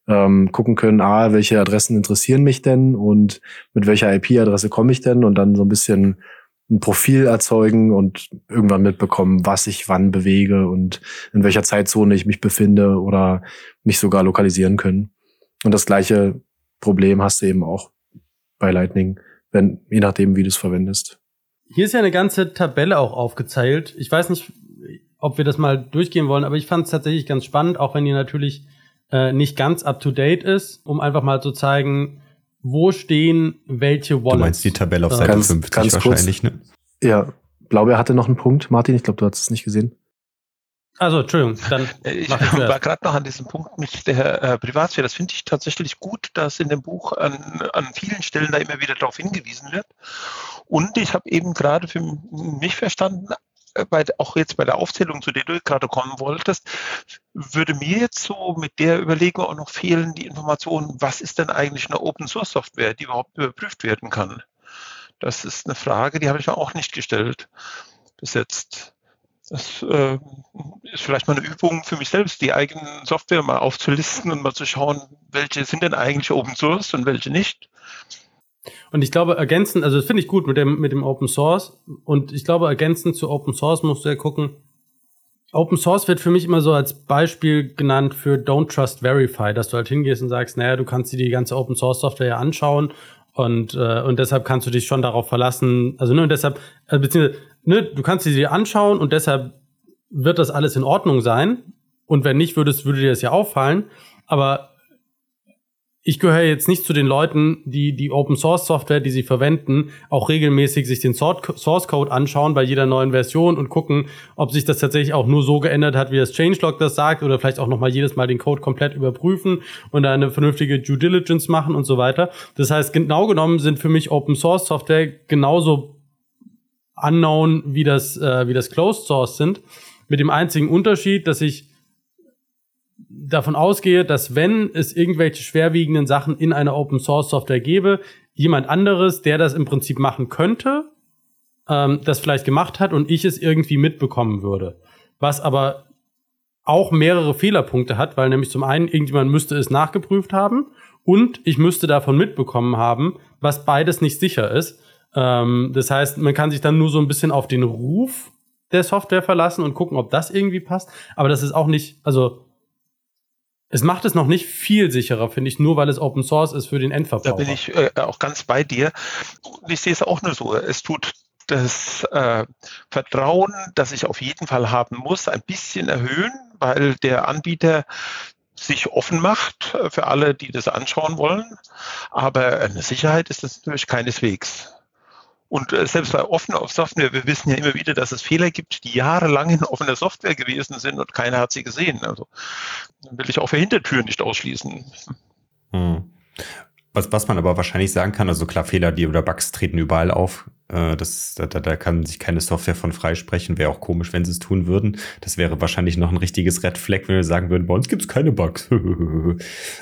ähm, gucken können, ah, welche Adressen interessieren mich denn und mit welcher IP-Adresse komme ich denn und dann so ein bisschen ein Profil erzeugen und irgendwann mitbekommen, was ich wann bewege und in welcher Zeitzone ich mich befinde oder mich sogar lokalisieren können. Und das gleiche Problem hast du eben auch bei Lightning, wenn, je nachdem, wie du es verwendest. Hier ist ja eine ganze Tabelle auch aufgezählt. Ich weiß nicht, ob wir das mal durchgehen wollen, aber ich fand es tatsächlich ganz spannend, auch wenn ihr natürlich äh, nicht ganz up to date ist, um einfach mal zu zeigen, wo stehen welche Wallets. Du meinst die Tabelle auf Seite ganz, 50 ganz wahrscheinlich, kurz, ne? Ja, Blaubeer hatte noch einen Punkt, Martin, ich glaube, du hast es nicht gesehen. Also, Entschuldigung, dann. Äh, ich war gerade noch an diesem Punkt mit der äh, Privatsphäre. Das finde ich tatsächlich gut, dass in dem Buch an, an vielen Stellen da immer wieder darauf hingewiesen wird. Und ich habe eben gerade für mich verstanden, bei, auch jetzt bei der Aufzählung, zu der du gerade kommen wolltest, würde mir jetzt so mit der Überlegung auch noch fehlen, die Information, was ist denn eigentlich eine Open Source Software, die überhaupt überprüft werden kann? Das ist eine Frage, die habe ich mir auch nicht gestellt bis jetzt. Das äh, ist vielleicht mal eine Übung für mich selbst, die eigenen Software mal aufzulisten und mal zu schauen, welche sind denn eigentlich Open Source und welche nicht. Und ich glaube, ergänzend, also das finde ich gut mit dem, mit dem Open Source. Und ich glaube, ergänzend zu Open Source musst du ja gucken. Open Source wird für mich immer so als Beispiel genannt für Don't Trust Verify, dass du halt hingehst und sagst, naja, du kannst dir die ganze Open Source Software ja anschauen und, äh, und deshalb kannst du dich schon darauf verlassen, also ne, deshalb, äh, beziehungsweise, ne, du kannst sie dir anschauen und deshalb wird das alles in Ordnung sein. Und wenn nicht, würdest, würde dir das ja auffallen. Aber ich gehöre jetzt nicht zu den Leuten, die die Open Source Software, die sie verwenden, auch regelmäßig sich den Source Code anschauen bei jeder neuen Version und gucken, ob sich das tatsächlich auch nur so geändert hat, wie das Changelog das sagt oder vielleicht auch nochmal jedes Mal den Code komplett überprüfen und eine vernünftige Due Diligence machen und so weiter. Das heißt, genau genommen sind für mich Open Source Software genauso unknown wie das, äh, wie das Closed Source sind. Mit dem einzigen Unterschied, dass ich davon ausgehe, dass wenn es irgendwelche schwerwiegenden Sachen in einer Open Source Software gäbe, jemand anderes, der das im Prinzip machen könnte, ähm, das vielleicht gemacht hat und ich es irgendwie mitbekommen würde. Was aber auch mehrere Fehlerpunkte hat, weil nämlich zum einen irgendjemand müsste es nachgeprüft haben und ich müsste davon mitbekommen haben, was beides nicht sicher ist. Ähm, das heißt, man kann sich dann nur so ein bisschen auf den Ruf der Software verlassen und gucken, ob das irgendwie passt. Aber das ist auch nicht, also es macht es noch nicht viel sicherer, finde ich, nur weil es Open Source ist für den Endverbraucher. Da bin ich äh, auch ganz bei dir. Ich sehe es auch nur so. Es tut das äh, Vertrauen, das ich auf jeden Fall haben muss, ein bisschen erhöhen, weil der Anbieter sich offen macht für alle, die das anschauen wollen. Aber eine Sicherheit ist das natürlich keineswegs. Und äh, selbst bei offener Software, wir wissen ja immer wieder, dass es Fehler gibt, die jahrelang in offener Software gewesen sind und keiner hat sie gesehen. Also will ich auch für Hintertüren nicht ausschließen. Hm. Was, was man aber wahrscheinlich sagen kann, also klar, Fehler, die oder Bugs treten überall auf. Äh, das, da, da kann sich keine Software von freisprechen. Wäre auch komisch, wenn sie es tun würden. Das wäre wahrscheinlich noch ein richtiges Red Flag, wenn wir sagen würden, bei uns gibt es keine Bugs.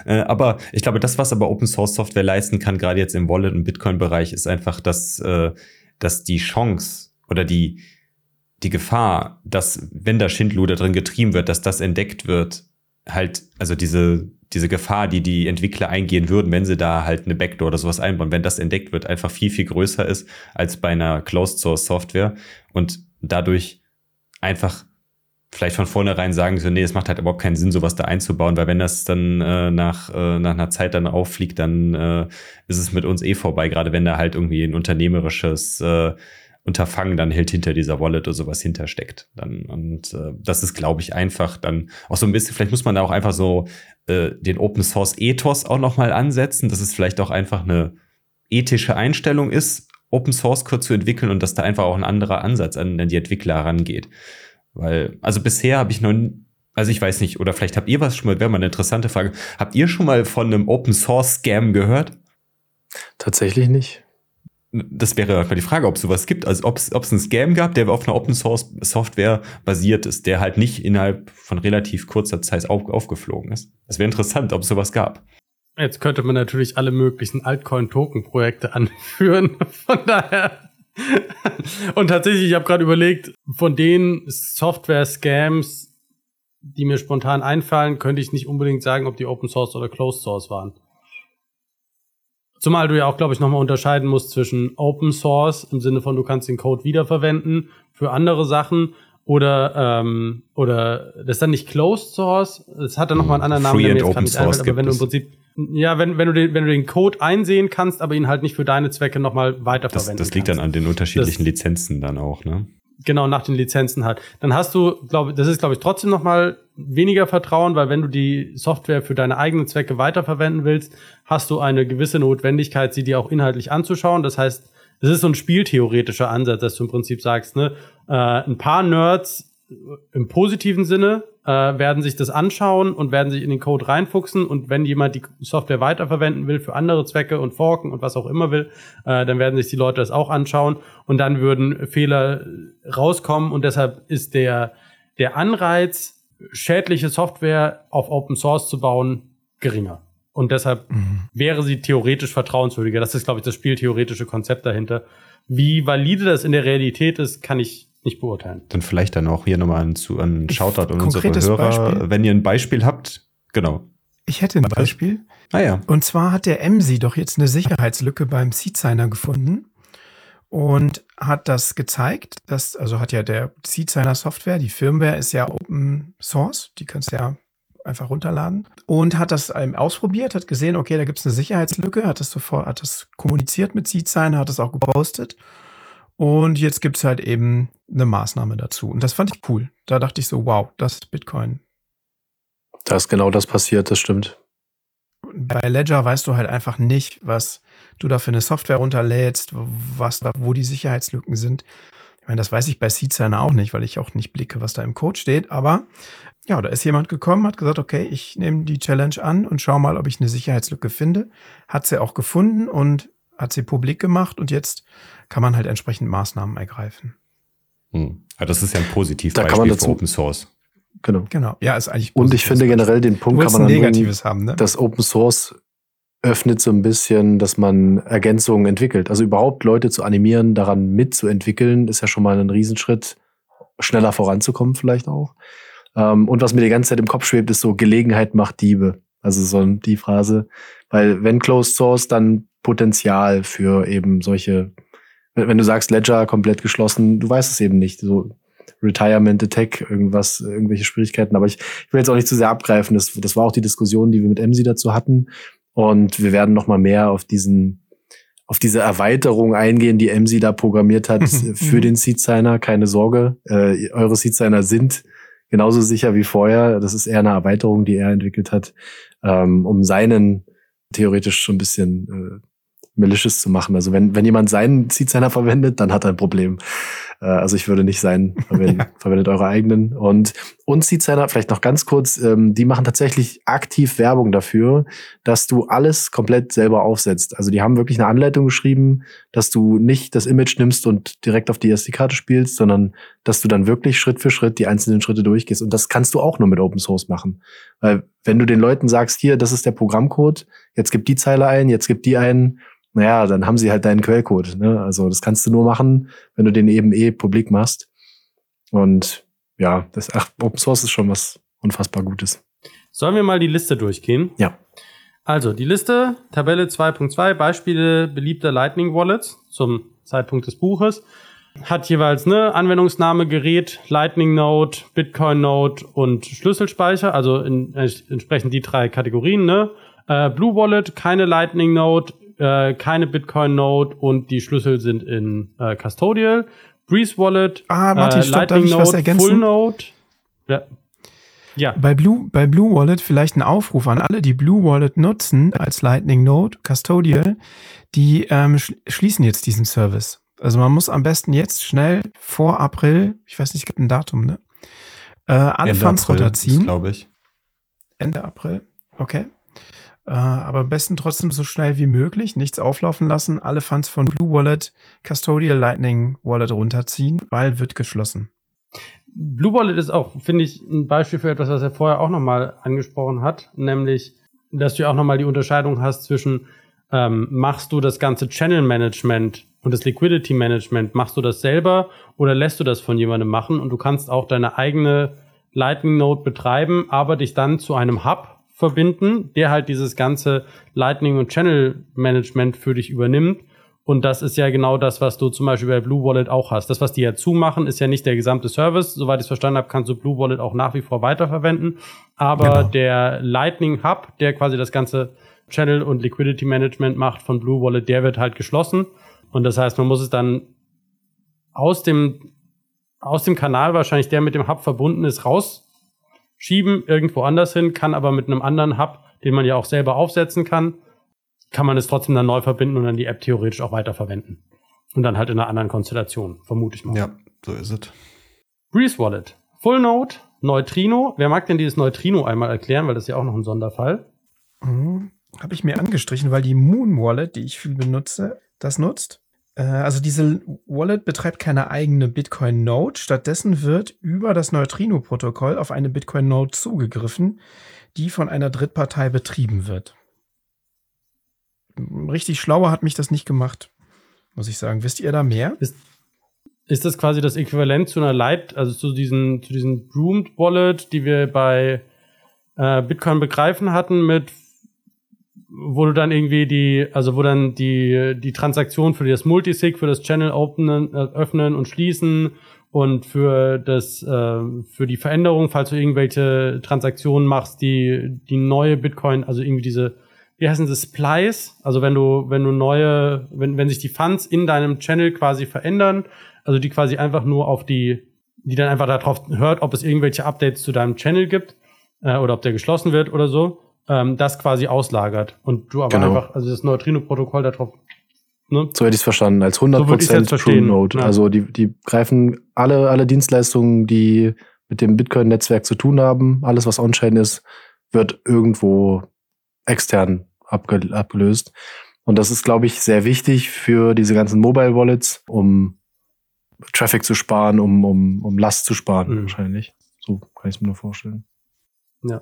Äh, aber ich glaube, das, was aber Open Source Software leisten kann, gerade jetzt im Wallet- und Bitcoin-Bereich, ist einfach, dass, äh, dass die Chance oder die, die Gefahr, dass, wenn da Schindluder drin getrieben wird, dass das entdeckt wird, halt, also diese, diese Gefahr, die die Entwickler eingehen würden, wenn sie da halt eine Backdoor oder sowas einbauen, wenn das entdeckt wird, einfach viel, viel größer ist als bei einer Closed Source Software und dadurch einfach vielleicht von vornherein sagen so, nee, es macht halt überhaupt keinen Sinn, sowas da einzubauen, weil wenn das dann äh, nach, äh, nach einer Zeit dann auffliegt, dann äh, ist es mit uns eh vorbei, gerade wenn da halt irgendwie ein unternehmerisches äh, Unterfangen dann hält hinter dieser Wallet oder sowas hintersteckt. Dann, und äh, das ist, glaube ich, einfach dann auch so ein bisschen, vielleicht muss man da auch einfach so äh, den Open Source Ethos auch nochmal ansetzen, dass es vielleicht auch einfach eine ethische Einstellung ist, Open Source Code zu entwickeln und dass da einfach auch ein anderer Ansatz an, an die Entwickler herangeht. Weil, also bisher habe ich noch, also ich weiß nicht, oder vielleicht habt ihr was schon mal, wäre mal eine interessante Frage. Habt ihr schon mal von einem Open Source Scam gehört? Tatsächlich nicht das wäre mal die Frage, ob es sowas gibt. Also ob es einen Scam gab, der auf einer Open Source Software basiert ist, der halt nicht innerhalb von relativ kurzer Zeit auf, aufgeflogen ist. Das wäre interessant, ob es sowas gab. Jetzt könnte man natürlich alle möglichen Altcoin-Token-Projekte anführen. Von daher. Und tatsächlich, ich habe gerade überlegt, von den Software-Scams, die mir spontan einfallen, könnte ich nicht unbedingt sagen, ob die Open Source oder Closed Source waren. Zumal du ja auch, glaube ich, nochmal unterscheiden musst zwischen Open Source im Sinne von, du kannst den Code wiederverwenden für andere Sachen oder ähm, oder das ist dann nicht Closed Source, das hat dann nochmal einen anderen Namen, Free mir jetzt Open Source einfällt, aber wenn du im Prinzip ja, wenn, wenn, du den, wenn du den Code einsehen kannst, aber ihn halt nicht für deine Zwecke nochmal weiterverwenden Das, das liegt kannst. dann an den unterschiedlichen das, Lizenzen dann auch, ne? Genau, nach den Lizenzen halt. Dann hast du, glaube das ist, glaube ich, trotzdem nochmal weniger Vertrauen, weil wenn du die Software für deine eigenen Zwecke weiterverwenden willst, hast du eine gewisse Notwendigkeit, sie dir auch inhaltlich anzuschauen. Das heißt, es ist so ein spieltheoretischer Ansatz, dass du im Prinzip sagst, ne, äh, ein paar Nerds im positiven Sinne äh, werden sich das anschauen und werden sich in den Code reinfuchsen. Und wenn jemand die Software weiterverwenden will für andere Zwecke und forken und was auch immer will, äh, dann werden sich die Leute das auch anschauen. Und dann würden Fehler rauskommen. Und deshalb ist der der Anreiz schädliche Software auf Open Source zu bauen geringer. Und deshalb mhm. wäre sie theoretisch vertrauenswürdiger. Das ist, glaube ich, das spieltheoretische Konzept dahinter. Wie valide das in der Realität ist, kann ich nicht beurteilen. Dann vielleicht dann auch hier nochmal ein, ein Shoutout an unsere Hörer, Beispiel. wenn ihr ein Beispiel habt. Genau. Ich hätte ein Beispiel. Ah ja. Und zwar hat der MSI doch jetzt eine Sicherheitslücke beim Seed-Signer gefunden und hat das gezeigt. Dass, also hat ja der Seed-Signer Software, die Firmware ist ja Open Source, die kannst du ja einfach runterladen und hat das ausprobiert, hat gesehen, okay, da gibt es eine Sicherheitslücke, hat das sofort, hat das kommuniziert mit Seed-Signer, hat das auch gepostet und jetzt gibt es halt eben eine Maßnahme dazu. Und das fand ich cool. Da dachte ich so, wow, das ist Bitcoin. Da ist genau das passiert, das stimmt. Bei Ledger weißt du halt einfach nicht, was du da für eine Software runterlädst, was da, wo die Sicherheitslücken sind. Ich meine, das weiß ich bei Seedsigner auch nicht, weil ich auch nicht blicke, was da im Code steht. Aber ja, da ist jemand gekommen, hat gesagt, okay, ich nehme die Challenge an und schau mal, ob ich eine Sicherheitslücke finde. Hat sie auch gefunden und hat sie publik gemacht und jetzt kann man halt entsprechend Maßnahmen ergreifen. Hm. Ja, das ist ja ein Positivbeispiel für Open Source. Genau. Genau. Ja, ist eigentlich. Und ich finde generell den Punkt kann man Negatives haben, ne? dass Open Source öffnet so ein bisschen, dass man Ergänzungen entwickelt. Also überhaupt Leute zu animieren, daran mitzuentwickeln, ist ja schon mal ein Riesenschritt, schneller voranzukommen vielleicht auch. Ähm, und was mir die ganze Zeit im Kopf schwebt, ist so Gelegenheit macht Diebe. Also so die Phrase. Weil wenn Closed Source, dann Potenzial für eben solche, wenn du sagst Ledger komplett geschlossen, du weißt es eben nicht. So Retirement Attack, irgendwas, irgendwelche Schwierigkeiten. Aber ich, ich will jetzt auch nicht zu sehr abgreifen. Das, das war auch die Diskussion, die wir mit MC dazu hatten. Und wir werden noch mal mehr auf diesen auf diese Erweiterung eingehen, die MC da programmiert hat für den Seed Signer. Keine Sorge, äh, eure Seed Signer sind genauso sicher wie vorher. Das ist eher eine Erweiterung, die er entwickelt hat, ähm, um seinen theoretisch schon ein bisschen äh, malicious zu machen. Also wenn, wenn jemand seinen Seed Signer verwendet, dann hat er ein Problem. Äh, also ich würde nicht sein, verwendet, ja. verwendet eure eigenen. Und, und Seed-Signer, vielleicht noch ganz kurz, ähm, die machen tatsächlich aktiv Werbung dafür, dass du alles komplett selber aufsetzt. Also die haben wirklich eine Anleitung geschrieben, dass du nicht das Image nimmst und direkt auf die SD-Karte spielst, sondern dass du dann wirklich Schritt für Schritt die einzelnen Schritte durchgehst. Und das kannst du auch nur mit Open Source machen. Weil wenn du den Leuten sagst, hier, das ist der Programmcode, jetzt gib die Zeile ein, jetzt gib die ein, naja, dann haben sie halt deinen Quellcode. Ne? Also das kannst du nur machen, wenn du den eben eh publik machst. Und ja, das ach, Open Source ist schon was unfassbar Gutes. Sollen wir mal die Liste durchgehen? Ja. Also die Liste, Tabelle 2.2, Beispiele beliebter Lightning Wallets zum Zeitpunkt des Buches. Hat jeweils ne Anwendungsname, Gerät, Lightning Node, Bitcoin Node und Schlüsselspeicher, also in, äh, entsprechend die drei Kategorien. Ne? Äh, Blue Wallet, keine Lightning Node, äh, keine Bitcoin-Node und die Schlüssel sind in äh, Custodial. Breeze Wallet, ah, Martin, äh, stopp, Lightning Node, Full Node. Ja. Ja. Bei Blue, bei Blue Wallet vielleicht ein Aufruf an alle, die Blue Wallet nutzen als Lightning Node, Custodial, die ähm, schließen jetzt diesen Service. Also man muss am besten jetzt schnell vor April, ich weiß nicht, es gibt ein Datum, ne? Äh, alle Ende Funds April, runterziehen. glaube ich. Ende April, okay. Äh, aber am besten trotzdem so schnell wie möglich, nichts auflaufen lassen, alle Funds von Blue Wallet, Custodial Lightning Wallet runterziehen, weil wird geschlossen. Blue Wallet ist auch, finde ich, ein Beispiel für etwas, was er vorher auch nochmal angesprochen hat, nämlich, dass du auch nochmal die Unterscheidung hast zwischen, ähm, machst du das ganze Channel Management und das Liquidity Management, machst du das selber oder lässt du das von jemandem machen und du kannst auch deine eigene Lightning Node betreiben, aber dich dann zu einem Hub verbinden, der halt dieses ganze Lightning und Channel Management für dich übernimmt. Und das ist ja genau das, was du zum Beispiel bei Blue Wallet auch hast. Das, was die ja zumachen, ist ja nicht der gesamte Service. Soweit ich es verstanden habe, kannst du Blue Wallet auch nach wie vor weiterverwenden. Aber genau. der Lightning Hub, der quasi das ganze Channel und Liquidity Management macht von Blue Wallet, der wird halt geschlossen. Und das heißt, man muss es dann aus dem, aus dem Kanal wahrscheinlich, der mit dem Hub verbunden ist, raus schieben irgendwo anders hin, kann aber mit einem anderen Hub, den man ja auch selber aufsetzen kann, kann man es trotzdem dann neu verbinden und dann die App theoretisch auch weiterverwenden. Und dann halt in einer anderen Konstellation, vermute ich mal. Ja, so ist es. Breeze Wallet. Full Node, Neutrino. Wer mag denn dieses Neutrino einmal erklären, weil das ist ja auch noch ein Sonderfall. Mhm. Habe ich mir angestrichen, weil die Moon Wallet, die ich viel benutze, das nutzt. Äh, also diese Wallet betreibt keine eigene Bitcoin-Node. Stattdessen wird über das Neutrino-Protokoll auf eine Bitcoin-Node zugegriffen, die von einer Drittpartei betrieben wird. Richtig schlauer hat mich das nicht gemacht, muss ich sagen. Wisst ihr da mehr? Ist, ist das quasi das Äquivalent zu einer Light, also zu diesen, zu diesen Broomed Wallet, die wir bei äh, Bitcoin begreifen hatten mit wo du dann irgendwie die, also wo dann die, die Transaktion für das Multisig, für das Channel openen, äh, öffnen und schließen und für das, äh, für die Veränderung, falls du irgendwelche Transaktionen machst, die, die neue Bitcoin, also irgendwie diese, wie heißen sie, Splice, also wenn du, wenn du neue, wenn, wenn sich die Funds in deinem Channel quasi verändern, also die quasi einfach nur auf die, die dann einfach darauf hört, ob es irgendwelche Updates zu deinem Channel gibt, äh, oder ob der geschlossen wird oder so, ähm, das quasi auslagert. Und du aber Genau. einfach, also das Neutrino-Protokoll darauf, ne? So hätte ich es verstanden, als So würde ich's 100% jetzt True Node. ja. Also die, die greifen alle, alle Dienstleistungen, die mit dem Bitcoin-Netzwerk zu tun haben, alles was on-chain ist, wird irgendwo extern abge abgelöst. Und das ist, glaube ich, sehr wichtig für diese ganzen Mobile Wallets, um Traffic zu sparen, um, um, um Last zu sparen, Mhm. wahrscheinlich. So kann ich es mir nur vorstellen. Ja.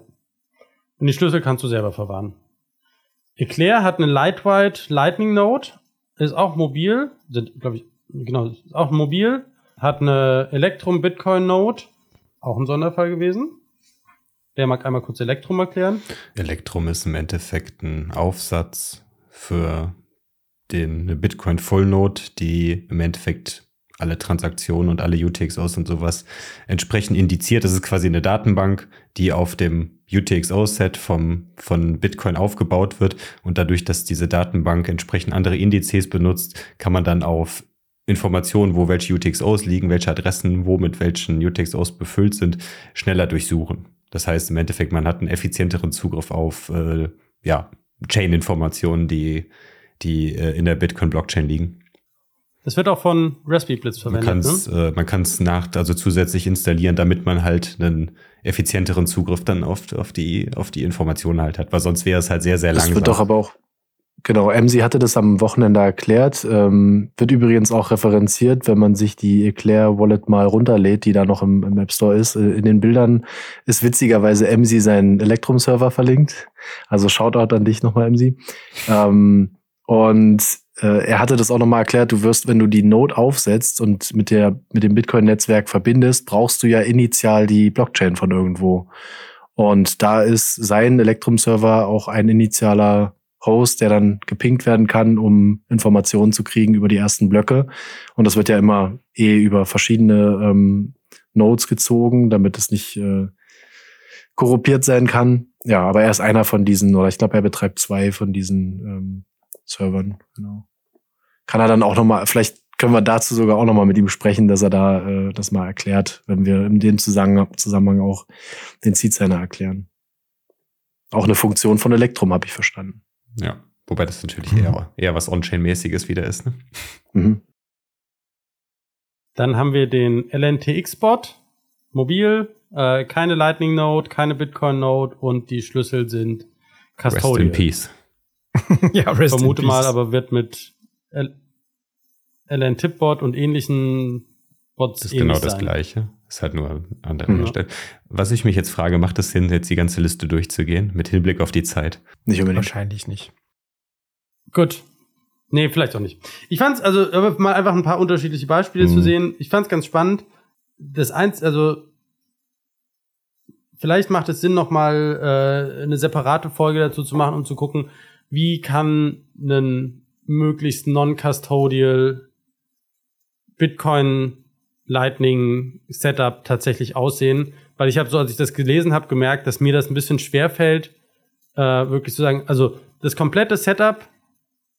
Und die Schlüssel kannst du selber verwahren. Eclair hat eine Lightweight Lightning Node, ist auch mobil, sind, glaube ich, genau, ist auch mobil, hat eine Electrum Bitcoin Node, auch ein Sonderfall gewesen. Wer mag einmal kurz Electrum erklären? Elektrum ist im Endeffekt ein Aufsatz für den eine Bitcoin Full Node, die im Endeffekt alle Transaktionen und alle UTXOs und sowas entsprechend indiziert. Das ist quasi eine Datenbank, die auf dem UTXO-Set von Bitcoin aufgebaut wird. Und dadurch, dass diese Datenbank entsprechend andere Indizes benutzt, kann man dann auf Informationen, wo welche UTXOs liegen, welche Adressen, wo mit welchen UTXOs befüllt sind, schneller durchsuchen. Das heißt im Endeffekt, man hat einen effizienteren Zugriff auf äh, ja, Chain-Informationen, die, die äh, in der Bitcoin-Blockchain liegen. Das wird auch von Raspberry Blitz Man verwendet. kann es Ne? äh, man kann's nach, also zusätzlich installieren, damit man halt einen effizienteren Zugriff dann auf, auf, die, auf die Informationen halt hat, weil sonst wäre es halt sehr, sehr Das langsam. wird doch aber auch, genau, MC hatte das am Wochenende erklärt, ähm, wird übrigens auch referenziert, wenn man sich die Eclair Wallet mal runterlädt, die da noch im, im App Store ist. Äh, In den Bildern ist witzigerweise MC sein Electrum-Server verlinkt. Also Shoutout an dich nochmal, MC. Ähm, und äh, er hatte das auch nochmal erklärt, du wirst, wenn du die Node aufsetzt und mit, der, mit dem Bitcoin-Netzwerk verbindest, brauchst du ja initial die Blockchain von irgendwo. Und da ist sein Electrum-Server auch ein initialer Host, der dann gepinkt werden kann, um Informationen zu kriegen über die ersten Blöcke. Und das wird ja immer eh über verschiedene ähm, Nodes gezogen, damit es nicht äh, korruptiert sein kann. Ja, aber er ist einer von diesen, oder ich glaube, er betreibt zwei von diesen ähm, Servern. Genau. Kann er dann auch noch mal, vielleicht können wir dazu sogar auch noch mal mit ihm sprechen, dass er da äh, das mal erklärt, wenn wir in dem Zusammenhang, auch den Seed-Signer erklären. Auch eine Funktion von Electrum habe ich verstanden. Ja, wobei das natürlich Mhm. eher, eher was On-Chain-mäßiges wieder ist. Ne? Mhm. Dann haben wir den LNTX-Bot, mobil, äh, keine Lightning Node, keine Bitcoin Node und die Schlüssel sind Rest Custodial. in Peace. ja, rest Vermute in mal, aber wird mit L LN-Tipbot und ähnlichen Bots Das ist ähnlich genau das sein. Gleiche. Ist halt nur an anderer Mhm. Stelle. Was ich mich jetzt frage, macht es Sinn, jetzt die ganze Liste durchzugehen, mit Hinblick auf die Zeit? Nicht unbedingt. Wahrscheinlich nicht. Gut. Nee, vielleicht auch nicht. Ich fand's, also mal einfach ein paar unterschiedliche Beispiele Mhm. zu sehen. Ich fand's ganz spannend. Das eins, also vielleicht macht es Sinn, noch mal äh, eine separate Folge dazu zu machen und zu gucken, wie kann ein möglichst non-custodial Bitcoin Lightning Setup tatsächlich aussehen, weil ich habe so, als ich das gelesen habe, gemerkt, dass mir das ein bisschen schwer fällt, äh, wirklich zu sagen, also das komplette Setup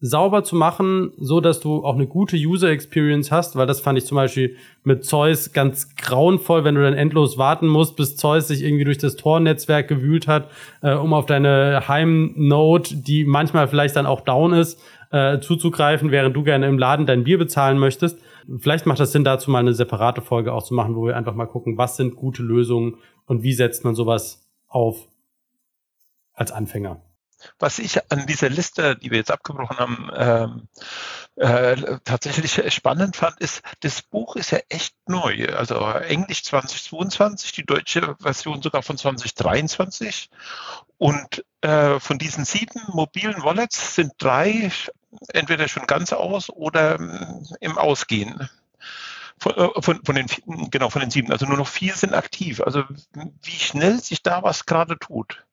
sauber zu machen, so dass du auch eine gute User Experience hast, weil das fand ich zum Beispiel mit Zeus ganz grauenvoll, wenn du dann endlos warten musst, bis Zeus sich irgendwie durch das Tor-Netzwerk gewühlt hat, äh, um auf deine Heim-Node, die manchmal vielleicht dann auch down ist, äh, zuzugreifen, während du gerne im Laden dein Bier bezahlen möchtest. Vielleicht macht das Sinn, dazu mal eine separate Folge auch zu machen, wo wir einfach mal gucken, was sind gute Lösungen und wie setzt man sowas auf als Anfänger. Was ich an dieser Liste, die wir jetzt abgebrochen haben, ähm, äh, tatsächlich spannend fand, ist, das Buch ist ja echt neu. Also Englisch 2022, die deutsche Version sogar von 2023. Und äh, von diesen sieben mobilen Wallets sind drei entweder schon ganz aus oder ähm, im Ausgehen. Von, äh, von, von den genau von den sieben. Also nur noch vier sind aktiv. Also wie schnell sich da was gerade tut.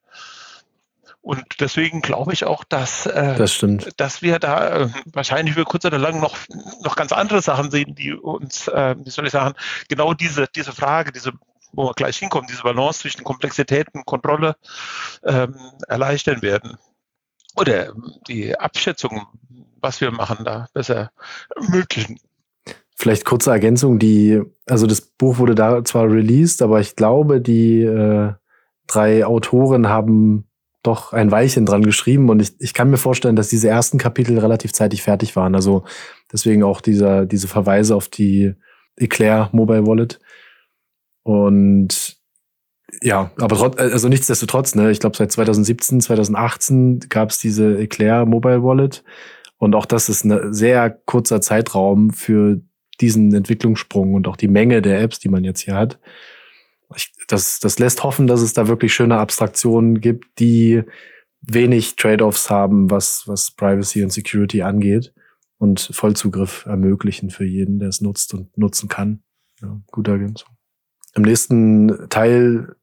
Und deswegen glaube ich auch, dass, äh, Das dass wir da äh, wahrscheinlich über kurz oder lang noch, noch ganz andere Sachen sehen, die uns, äh, wie soll ich sagen, genau diese, diese Frage, diese, wo wir gleich hinkommen, diese Balance zwischen Komplexität und Kontrolle ähm, erleichtern werden. Oder die Abschätzung, was wir machen, da besser ermöglichen. Vielleicht kurze Ergänzung, die, also das Buch wurde da zwar released, aber ich glaube, die äh, drei Autoren haben doch ein Weilchen dran geschrieben und ich, ich kann mir vorstellen, dass diese ersten Kapitel relativ zeitig fertig waren. Also deswegen auch dieser, diese Verweise auf die Eclair Mobile Wallet. Und ja, aber trotz, also nichtsdestotrotz, ne, ich glaube seit 2017, 2018 gab es diese Eclair Mobile Wallet und auch das ist ein sehr kurzer Zeitraum für diesen Entwicklungssprung und auch die Menge der Apps, die man jetzt hier hat. Ich, das, das lässt hoffen, dass es da wirklich schöne Abstraktionen gibt, die wenig Trade-offs haben, was, was Privacy und Security angeht und Vollzugriff ermöglichen für jeden, der es nutzt und nutzen kann. Ja, gute Ergänzung. Im nächsten Teil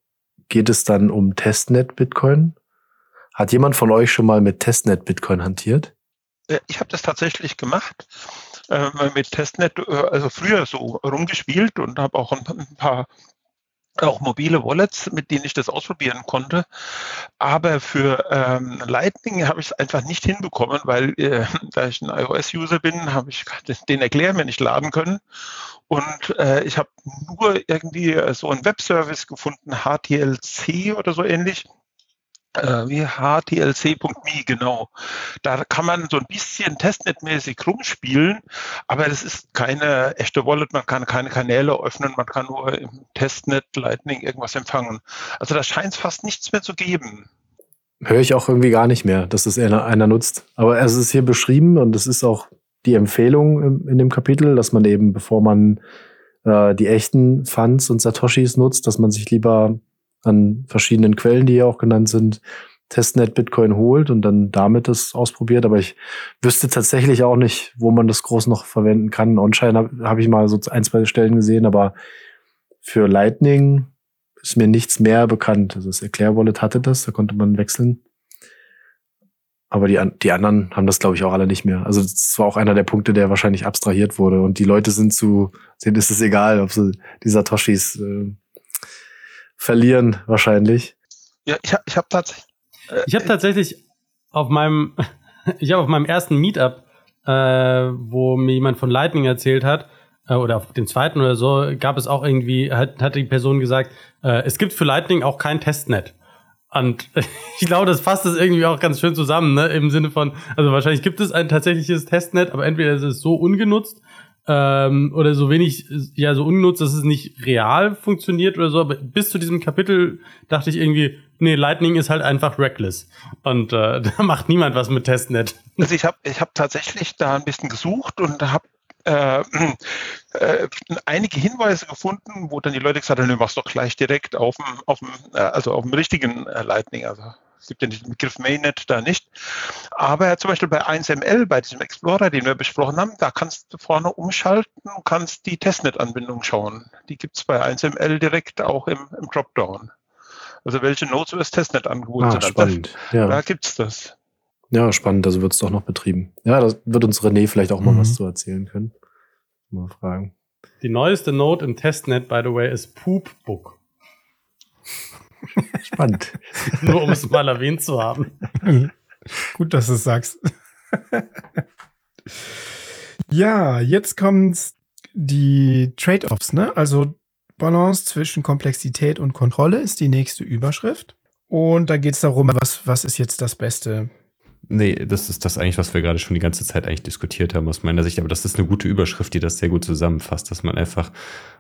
geht es dann um Testnet Bitcoin. Hat jemand von euch schon mal mit Testnet Bitcoin hantiert? Ich habe das tatsächlich gemacht äh, mit Testnet, äh, also früher so rumgespielt und habe auch ein paar auch mobile Wallets, mit denen ich das ausprobieren konnte. Aber für ähm, Lightning habe ich es einfach nicht hinbekommen, weil äh, da ich ein iOS-User bin, habe ich den Erklär mir nicht laden können. Und äh, ich habe nur irgendwie so einen Webservice gefunden, HTLC oder so ähnlich äh, htlc.me, genau. Da kann man so ein bisschen testnetmäßig rumspielen, aber das ist keine echte Wallet, man kann keine Kanäle öffnen, man kann nur im Testnet Lightning irgendwas empfangen. Also da scheint es fast nichts mehr zu geben. Höre ich auch irgendwie gar nicht mehr, dass es einer, einer nutzt. Aber es ist hier beschrieben und es ist auch die Empfehlung in dem Kapitel, dass man eben, bevor man äh, die echten Funds und Satoshis nutzt, dass man sich lieber an verschiedenen Quellen, die ja auch genannt sind, Testnet Bitcoin holt und dann damit das ausprobiert. Aber ich wüsste tatsächlich auch nicht, wo man das groß noch verwenden kann. Onshine habe hab ich mal so ein, zwei Stellen gesehen, aber für Lightning ist mir nichts mehr bekannt. Also das Eclair Wallet hatte das, da konnte man wechseln. Aber die, die anderen haben das, glaube ich, auch alle nicht mehr. Also das war auch einer der Punkte, der wahrscheinlich abstrahiert wurde. Und die Leute sind zu, denen ist es egal, ob sie die Satoshis äh, verlieren wahrscheinlich. Ja, ich habe ich hab tatsächlich. Äh, ich habe tatsächlich auf meinem, ich habe auf meinem ersten Meetup, äh, wo mir jemand von Lightning erzählt hat, äh, oder auf dem zweiten oder so, gab es auch irgendwie, hat, hat die Person gesagt, äh, es gibt für Lightning auch kein Testnet. Und ich glaube, das fasst das irgendwie auch ganz schön zusammen, ne? Im Sinne von, also wahrscheinlich gibt es ein tatsächliches Testnet, aber entweder ist es so ungenutzt ähm, oder so wenig, ja, so ungenutzt, dass es nicht real funktioniert oder so. Aber bis zu diesem Kapitel dachte ich irgendwie, nee, Lightning ist halt einfach reckless. Und äh, da macht niemand was mit Testnet. Also ich habe ich hab tatsächlich da ein bisschen gesucht und habe äh, äh, einige Hinweise gefunden, wo dann die Leute gesagt haben, du machst doch gleich direkt auf dem, auf dem, äh, also auf dem richtigen äh, Lightning, also es gibt ja den Begriff Mainnet da nicht. Aber zum Beispiel bei 1ML, bei diesem Explorer, den wir besprochen haben, da kannst du vorne umschalten und kannst die Testnet-Anbindung schauen. Die gibt es bei 1ML direkt auch im, im Dropdown. Also welche Nodes über das Testnet angeboten ah, sind. Spannend. Da, ja. da gibt's das. Ja, spannend. Also wird es doch noch betrieben. Ja, das wird uns René vielleicht auch mal mhm. was zu erzählen können. Mal fragen. Die neueste Node im Testnet, by the way, ist Poopbook. Spannend. Nur um es mal erwähnt zu haben. Gut, dass du es sagst. ja, jetzt kommt die Trade-offs, ne? Also Balance zwischen Komplexität und Kontrolle ist die nächste Überschrift. Und da geht es darum, was, was ist jetzt das Beste? Nee, das ist das eigentlich, was wir gerade schon die ganze Zeit eigentlich diskutiert haben aus meiner Sicht. Aber das ist eine gute Überschrift, die das sehr gut zusammenfasst, dass man einfach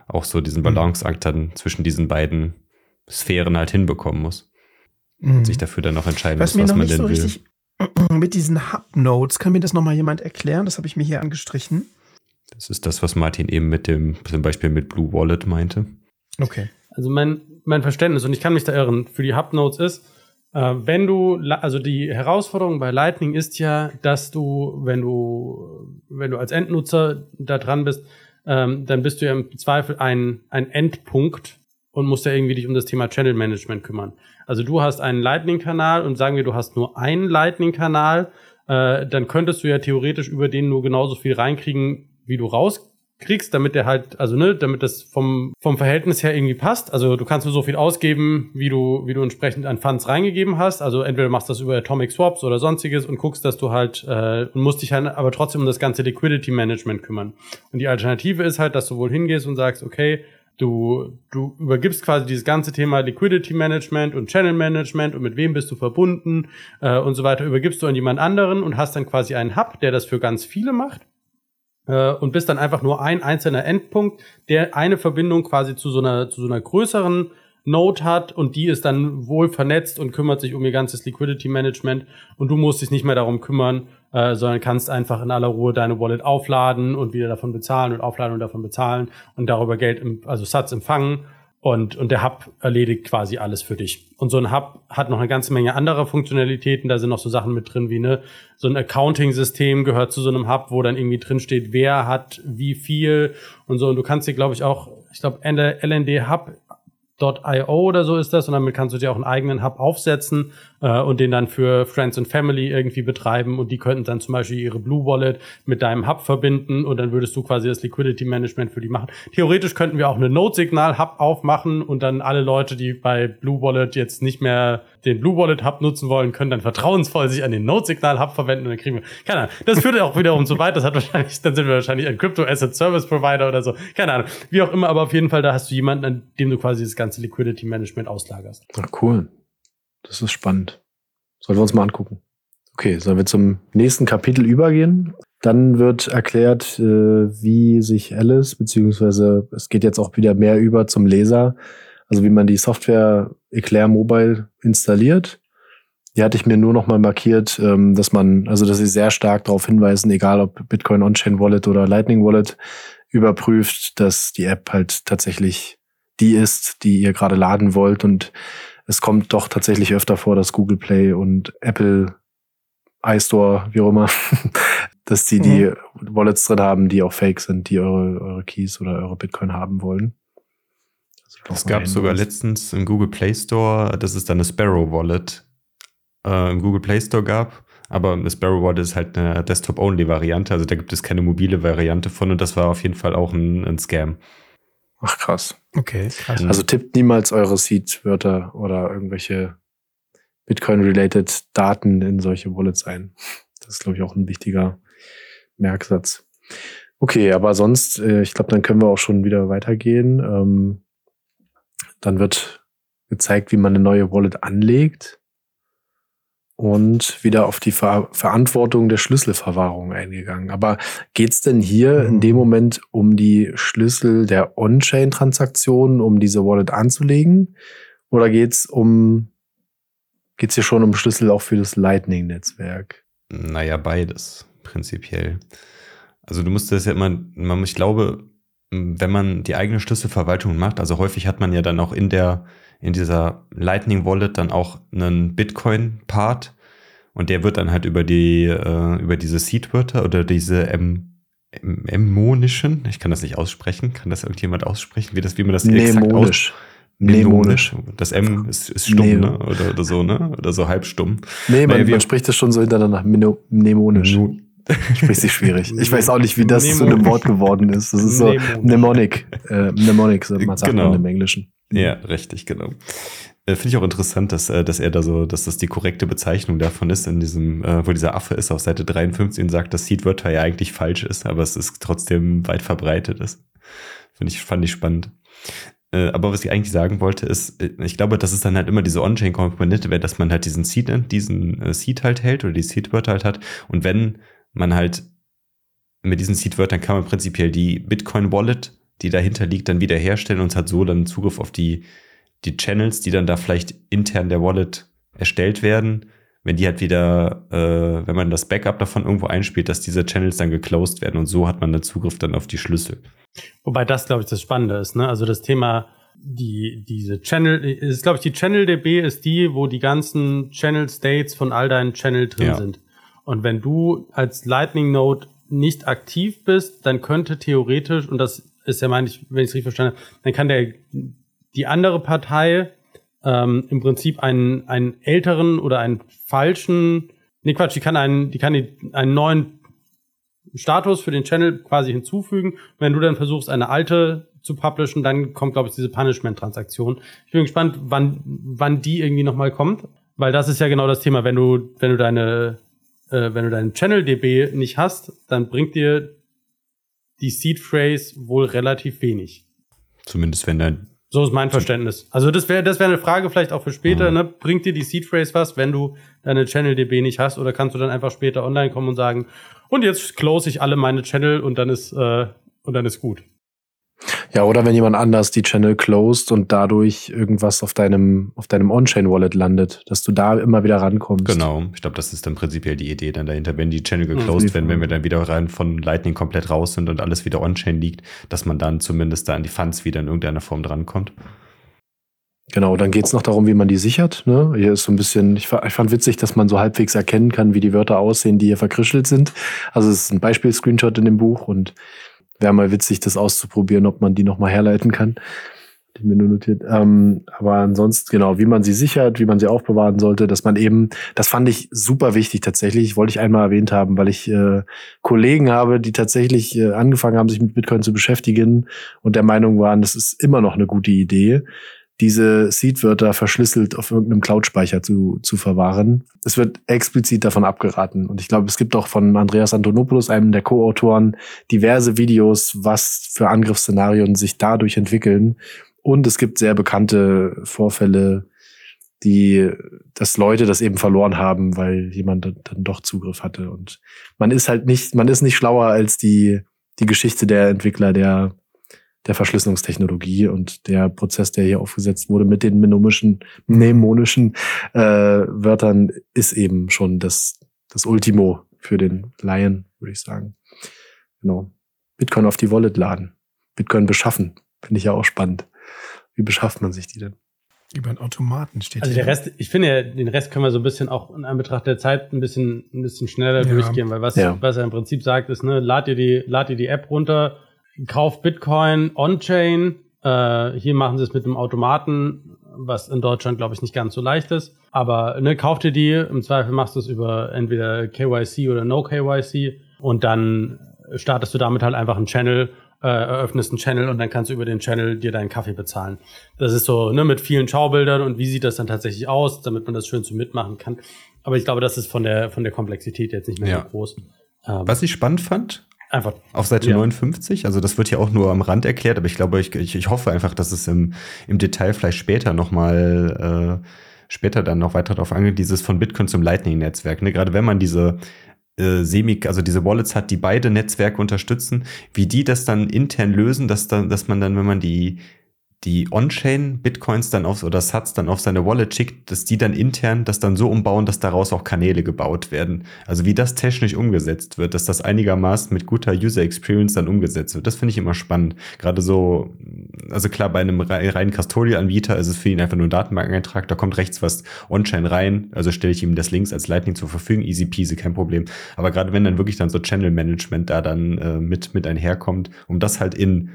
auch so diesen mhm. Balanceakt dann zwischen diesen beiden Sphären halt hinbekommen muss. Mhm. Und sich dafür dann auch entscheiden was muss, was man denn so will. Richtig mit diesen Hub-Nodes, kann mir das nochmal jemand erklären? Das habe ich mir hier angestrichen. Das ist das, was Martin eben mit dem, zum Beispiel mit Blue Wallet meinte. Okay. Also mein, mein Verständnis, und ich kann mich da irren, für die Hub-Nodes ist, äh, wenn du, also die Herausforderung bei Lightning ist ja, dass du, wenn du, wenn du als Endnutzer da dran bist, ähm, dann bist du ja im Zweifel ein, ein Endpunkt und musst ja irgendwie dich um das Thema Channel Management kümmern. Also du hast einen Lightning-Kanal und sagen wir, du hast nur einen Lightning-Kanal, äh, dann könntest du ja theoretisch über den nur genauso viel reinkriegen, wie du raus kriegst, damit der halt, also ne, damit das vom, vom Verhältnis her irgendwie passt. Also du kannst nur so viel ausgeben, wie du, wie du entsprechend an Funds reingegeben hast. Also entweder machst du das über Atomic Swaps oder sonstiges und guckst, dass du halt äh, und musst dich halt aber trotzdem um das ganze Liquidity Management kümmern. Und die Alternative ist halt, dass du wohl hingehst und sagst, okay, Du, du übergibst quasi dieses ganze Thema Liquidity Management und Channel Management und mit wem bist du verbunden äh, und so weiter, übergibst du an jemand anderen und hast dann quasi einen Hub, der das für ganz viele macht äh, und bist dann einfach nur ein einzelner Endpunkt, der eine Verbindung quasi zu so einer, zu so einer größeren Node hat und die ist dann wohl vernetzt und kümmert sich um ihr ganzes Liquidity Management und du musst dich nicht mehr darum kümmern, äh, sondern kannst einfach in aller Ruhe deine Wallet aufladen und wieder davon bezahlen und aufladen und davon bezahlen und darüber Geld, im, also Satz empfangen und, und der Hub erledigt quasi alles für dich. Und so ein Hub hat noch eine ganze Menge anderer Funktionalitäten. Da sind noch so Sachen mit drin wie ne, so ein Accounting-System gehört zu so einem Hub, wo dann irgendwie drin steht, wer hat wie viel und so. Und du kannst dir, glaube ich, auch, ich glaube, LND Hub .io oder so ist das und damit kannst du dir auch einen eigenen Hub aufsetzen äh, und den dann für Friends and Family irgendwie betreiben und die könnten dann zum Beispiel ihre Blue Wallet mit deinem Hub verbinden und dann würdest du quasi das Liquidity Management für die machen. Theoretisch könnten wir auch eine Node-Signal-Hub aufmachen und dann alle Leute, die bei Blue Wallet jetzt nicht mehr den Blue Wallet Hub nutzen wollen, können dann vertrauensvoll sich an den Node-Signal Hub verwenden und dann kriegen wir, keine Ahnung, das führt auch wiederum zu weit, das hat wahrscheinlich, dann sind wir wahrscheinlich ein Crypto Asset Service Provider oder so, keine Ahnung, wie auch immer, aber auf jeden Fall, da hast du jemanden, an dem du quasi das ganze Liquidity Management auslagerst. Ach, cool. Das ist spannend. Sollen wir uns mal angucken. Okay, sollen wir zum nächsten Kapitel übergehen? Dann wird erklärt, äh, wie sich Alice, beziehungsweise es geht jetzt auch wieder mehr über zum Leser, also wie man die Software Eclair Mobile installiert. Die hatte ich mir nur noch mal markiert, ähm, dass man, also dass sie sehr stark darauf hinweisen, egal ob Bitcoin On-Chain Wallet oder Lightning Wallet, überprüft, dass die App halt tatsächlich die ist, die ihr gerade laden wollt und es kommt doch tatsächlich öfter vor, dass Google Play und Apple iStore, wie auch immer, dass die mhm. die Wallets drin haben, die auch fake sind, die eure, eure Keys oder eure Bitcoin haben wollen. Es gab sogar letztens im Google Play Store, dass es dann eine Sparrow Wallet äh, im Google Play Store gab. Aber eine Sparrow Wallet ist halt eine Desktop-Only-Variante, also da gibt es keine mobile Variante von und das war auf jeden Fall auch ein, ein Scam. Ach krass. Okay, krass. Also tippt niemals eure Seed-Wörter oder irgendwelche Bitcoin-related Daten in solche Wallets ein. Das ist, glaube ich, auch ein wichtiger Merksatz. Okay, aber sonst, äh, ich glaube, dann können wir auch schon wieder weitergehen. Ähm, dann wird gezeigt, wie man eine neue Wallet anlegt und wieder auf die Ver Verantwortung der Schlüsselverwahrung eingegangen. Aber geht's denn hier mhm. in dem Moment um die Schlüssel der On-Chain-Transaktionen, um diese Wallet anzulegen? Oder geht's um geht's hier schon um Schlüssel auch für das Lightning-Netzwerk? Naja, beides, prinzipiell. Also du musst das ja immer, ich glaube, wenn man die eigene Schlüsselverwaltung macht, also häufig hat man ja dann auch in der in dieser Lightning Wallet dann auch einen Bitcoin Part und der wird dann halt über die äh, über diese Seed-Wörter oder diese M Mnemonischen, ich kann das nicht aussprechen, kann das irgendjemand aussprechen, wie das wie man das exakt aus Mnemonisch. Das M ist, ist stumm, ne? ne? Oder, oder so, ne? Oder so halb stumm. Nee, man, naja, man spricht das schon so hintereinander. Mnemonisch. Spricht sich schwierig. Ich weiß auch nicht, wie das zu einem Wort geworden ist. Das ist so Mnemonic. Äh, Mnemonic, sagt man genau. im Englischen. Ja, richtig, genau. Äh, Finde ich auch interessant, dass, äh, dass er da so, dass das die korrekte Bezeichnung davon ist, in diesem, äh, wo dieser Affe ist, auf Seite 53 und sagt, dass Seedwörter ja eigentlich falsch ist, aber es ist trotzdem weit verbreitet ist. Finde ich, fand ich spannend. Äh, aber was ich eigentlich sagen wollte, ist, äh, ich glaube, das ist dann halt immer diese On-Chain-Komponente, dass man halt diesen Seed, diesen äh, Seed halt hält oder die Seed-Wörter halt hat. Und wenn man halt mit diesen Seed-Wörtern kann man prinzipiell die Bitcoin-Wallet die dahinter liegt, dann wiederherstellen und hat so dann Zugriff auf die, die Channels, die dann da vielleicht intern der Wallet erstellt werden. Wenn die halt wieder, äh, wenn man das Backup davon irgendwo einspielt, dass diese Channels dann geclosed werden und so hat man dann Zugriff dann auf die Schlüssel. Wobei das, glaube ich, das Spannende ist, ne? Also das Thema, die, diese Channel, ist, glaube ich, die Channel DB ist die, wo die ganzen Channel States von all deinen Channel drin ja. sind. Und wenn du als Lightning Node nicht aktiv bist, dann könnte theoretisch, und das ist ja, meine ich, wenn ich es richtig verstanden habe, dann kann der die andere Partei ähm, im Prinzip einen, einen älteren oder einen falschen, nee Quatsch, die kann einen, die kann einen neuen Status für den Channel quasi hinzufügen. Wenn du dann versuchst, eine alte zu publishen, dann kommt, glaube ich, diese Punishment-Transaktion. Ich bin gespannt, wann, wann die irgendwie nochmal kommt, weil das ist ja genau das Thema. Wenn du, wenn du deine, äh, wenn du deinen Channel-DB nicht hast, dann bringt dir die Seed-Phrase wohl relativ wenig. Zumindest wenn dein so ist mein Verständnis. Also das wäre das wäre eine Frage vielleicht auch für später. Mhm. Ne? Bringt dir die Seed Phrase was, wenn du deine Channel DB nicht hast, oder kannst du dann einfach später online kommen und sagen, und jetzt close ich alle meine Channel und dann ist äh, und dann ist gut. Ja, oder wenn jemand anders die Channel closed und dadurch irgendwas auf deinem, auf deinem On-Chain-Wallet landet, dass du da immer wieder rankommst. Genau, ich glaube, das ist dann prinzipiell die Idee dann dahinter, wenn die Channel geclosed werden, wenn wir dann wieder rein von Lightning komplett raus sind und alles wieder On-Chain liegt, dass man dann zumindest da an die Funds wieder in irgendeiner Form drankommt. Genau, dann geht's noch darum, wie man die sichert. Ne? Hier ist so ein bisschen, ich, ich fand witzig, dass man so halbwegs erkennen kann, wie die Wörter aussehen, die hier verkrischelt sind. Also es ist ein Beispiel-Screenshot in dem Buch und wäre mal witzig, das auszuprobieren, ob man die nochmal herleiten kann. Die mir nur notiert. Ähm, aber ansonsten, genau, wie man sie sichert, wie man sie aufbewahren sollte, dass man eben, das fand ich super wichtig tatsächlich, wollte ich einmal erwähnt haben, weil ich äh, Kollegen habe, die tatsächlich äh, angefangen haben, sich mit Bitcoin zu beschäftigen und der Meinung waren, das ist immer noch eine gute Idee diese Seed-Wörter verschlüsselt auf irgendeinem Cloud-Speicher zu, zu verwahren. Es wird explizit davon abgeraten. Und ich glaube, es gibt auch von Andreas Antonopoulos, einem der Co-Autoren, diverse Videos, was für Angriffsszenarien sich dadurch entwickeln. Und es gibt sehr bekannte Vorfälle, die, dass Leute das eben verloren haben, weil jemand dann doch Zugriff hatte. Und man ist halt nicht, man ist nicht schlauer als die, die Geschichte der Entwickler der der Verschlüsselungstechnologie und der Prozess, der hier aufgesetzt wurde mit den mnemischen, mnemonischen äh, Wörtern, ist eben schon das, das Ultimo für den Laien, würde ich sagen. Genau. Bitcoin auf die Wallet laden. Bitcoin beschaffen. Finde ich ja auch spannend. Wie beschafft man sich die denn? Über einen Automaten steht Also der Rest, ich finde, den Rest können wir so ein bisschen auch in Anbetracht der Zeit ein bisschen, ein bisschen schneller ja. durchgehen, weil was, ja. was er im Prinzip sagt, ist, ne, lad dir die, lad dir die App runter, kauft Bitcoin on-chain. Äh, hier machen sie es mit einem Automaten, was in Deutschland, glaube ich, nicht ganz so leicht ist. Aber ne, kauft ihr die, im Zweifel machst du es über entweder KYC oder No KYC und dann startest du damit halt einfach einen Channel, äh, eröffnest einen Channel und dann kannst du über den Channel dir deinen Kaffee bezahlen. Das ist so ne, mit vielen Schaubildern und wie sieht das dann tatsächlich aus, damit man das schön zu mitmachen kann. Aber ich glaube, das ist von der, von der Komplexität jetzt nicht mehr ja. so groß. Ähm, Was ich spannend fand, Einfach. Auf Seite ja. 59, also das wird ja auch nur am Rand erklärt, aber ich glaube, ich, ich, ich hoffe einfach, dass es im, im Detail vielleicht später nochmal, äh, später dann noch weiter darauf angeht, dieses von Bitcoin zum Lightning-Netzwerk. Ne? Gerade wenn man diese äh, Semi, also diese Wallets hat, die beide Netzwerke unterstützen, wie die das dann intern lösen, dass dann, dass man dann, wenn man die die On-Chain-Bitcoins dann auf oder Sats dann auf seine Wallet schickt, dass die dann intern das dann so umbauen, dass daraus auch Kanäle gebaut werden. Also wie das technisch umgesetzt wird, dass das einigermaßen mit guter User Experience dann umgesetzt wird. Das finde ich immer spannend. Gerade so, also klar, bei einem reinen Custodial-Anbieter ist es für ihn einfach nur ein Datenbankeneintrag, da kommt rechts was On-Chain rein, also stelle ich ihm das Links als Lightning zur Verfügung, easy peasy, kein Problem. Aber gerade wenn dann wirklich dann so Channel-Management da dann äh, mit, mit einherkommt, um das halt in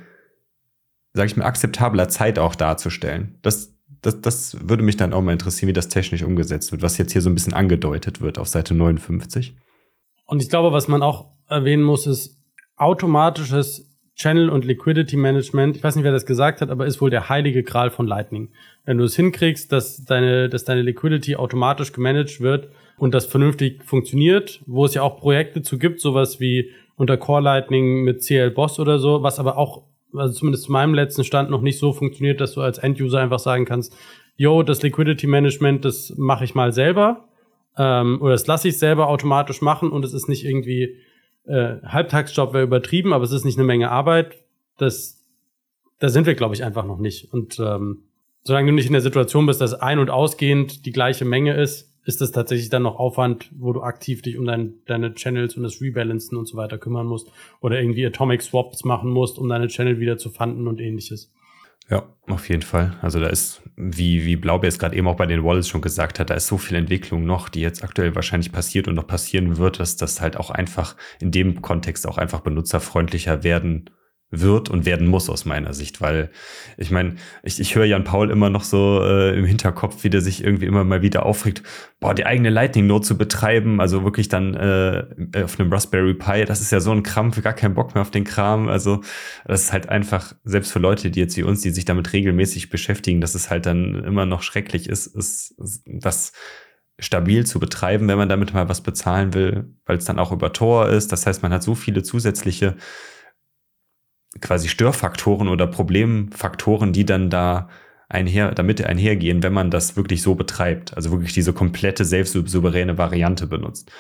sage ich mal, akzeptabler Zeit auch darzustellen. Das, das, das würde mich dann auch mal interessieren, wie das technisch umgesetzt wird, was jetzt hier so ein bisschen angedeutet wird auf Seite 59. Und ich glaube, was man auch erwähnen muss, ist automatisches Channel und Liquidity Management. Ich weiß nicht, wer das gesagt hat, aber ist wohl der heilige Gral von Lightning. Wenn du es hinkriegst, dass deine, dass deine Liquidity automatisch gemanagt wird und das vernünftig funktioniert, wo es ja auch Projekte zu gibt, sowas wie unter Core Lightning mit CL Boss oder so, was aber auch also zumindest zu meinem letzten Stand noch nicht so funktioniert, dass du als End-User einfach sagen kannst, yo, das Liquidity Management, das mache ich mal selber ähm, oder das lasse ich selber automatisch machen und es ist nicht irgendwie äh, Halbtagsjob wäre übertrieben, aber es ist nicht eine Menge Arbeit. Das, da sind wir, glaube ich, einfach noch nicht. Und ähm, solange du nicht in der Situation bist, dass ein- und ausgehend die gleiche Menge ist, ist das tatsächlich dann noch Aufwand, wo du aktiv dich um dein, deine Channels und das Rebalancen und so weiter kümmern musst oder irgendwie Atomic Swaps machen musst, um deine Channel wieder zu fanden und ähnliches. Ja, auf jeden Fall. Also da ist, wie, wie Blaubeer es gerade eben auch bei den Wallets schon gesagt hat, da ist so viel Entwicklung noch, die jetzt aktuell wahrscheinlich passiert und noch passieren wird, dass das halt auch einfach in dem Kontext auch einfach benutzerfreundlicher werden wird und werden muss aus meiner Sicht, weil ich meine, ich, ich höre Jan Paul immer noch so äh, im Hinterkopf, wie der sich irgendwie immer mal wieder aufregt, boah, die eigene Lightning Note zu betreiben, also wirklich dann äh, auf einem Raspberry Pi, das ist ja so ein Krampf, gar keinen Bock mehr auf den Kram, also das ist halt einfach, selbst für Leute, die jetzt wie uns, die sich damit regelmäßig beschäftigen, dass es halt dann immer noch schrecklich ist, ist, ist das stabil zu betreiben, wenn man damit mal was bezahlen will, weil es dann auch über Tor ist, das heißt, man hat so viele zusätzliche quasi Störfaktoren oder Problemfaktoren, die dann da einher, damit einhergehen, wenn man das wirklich so betreibt. Also wirklich diese komplette selbstsouveräne Variante benutzt.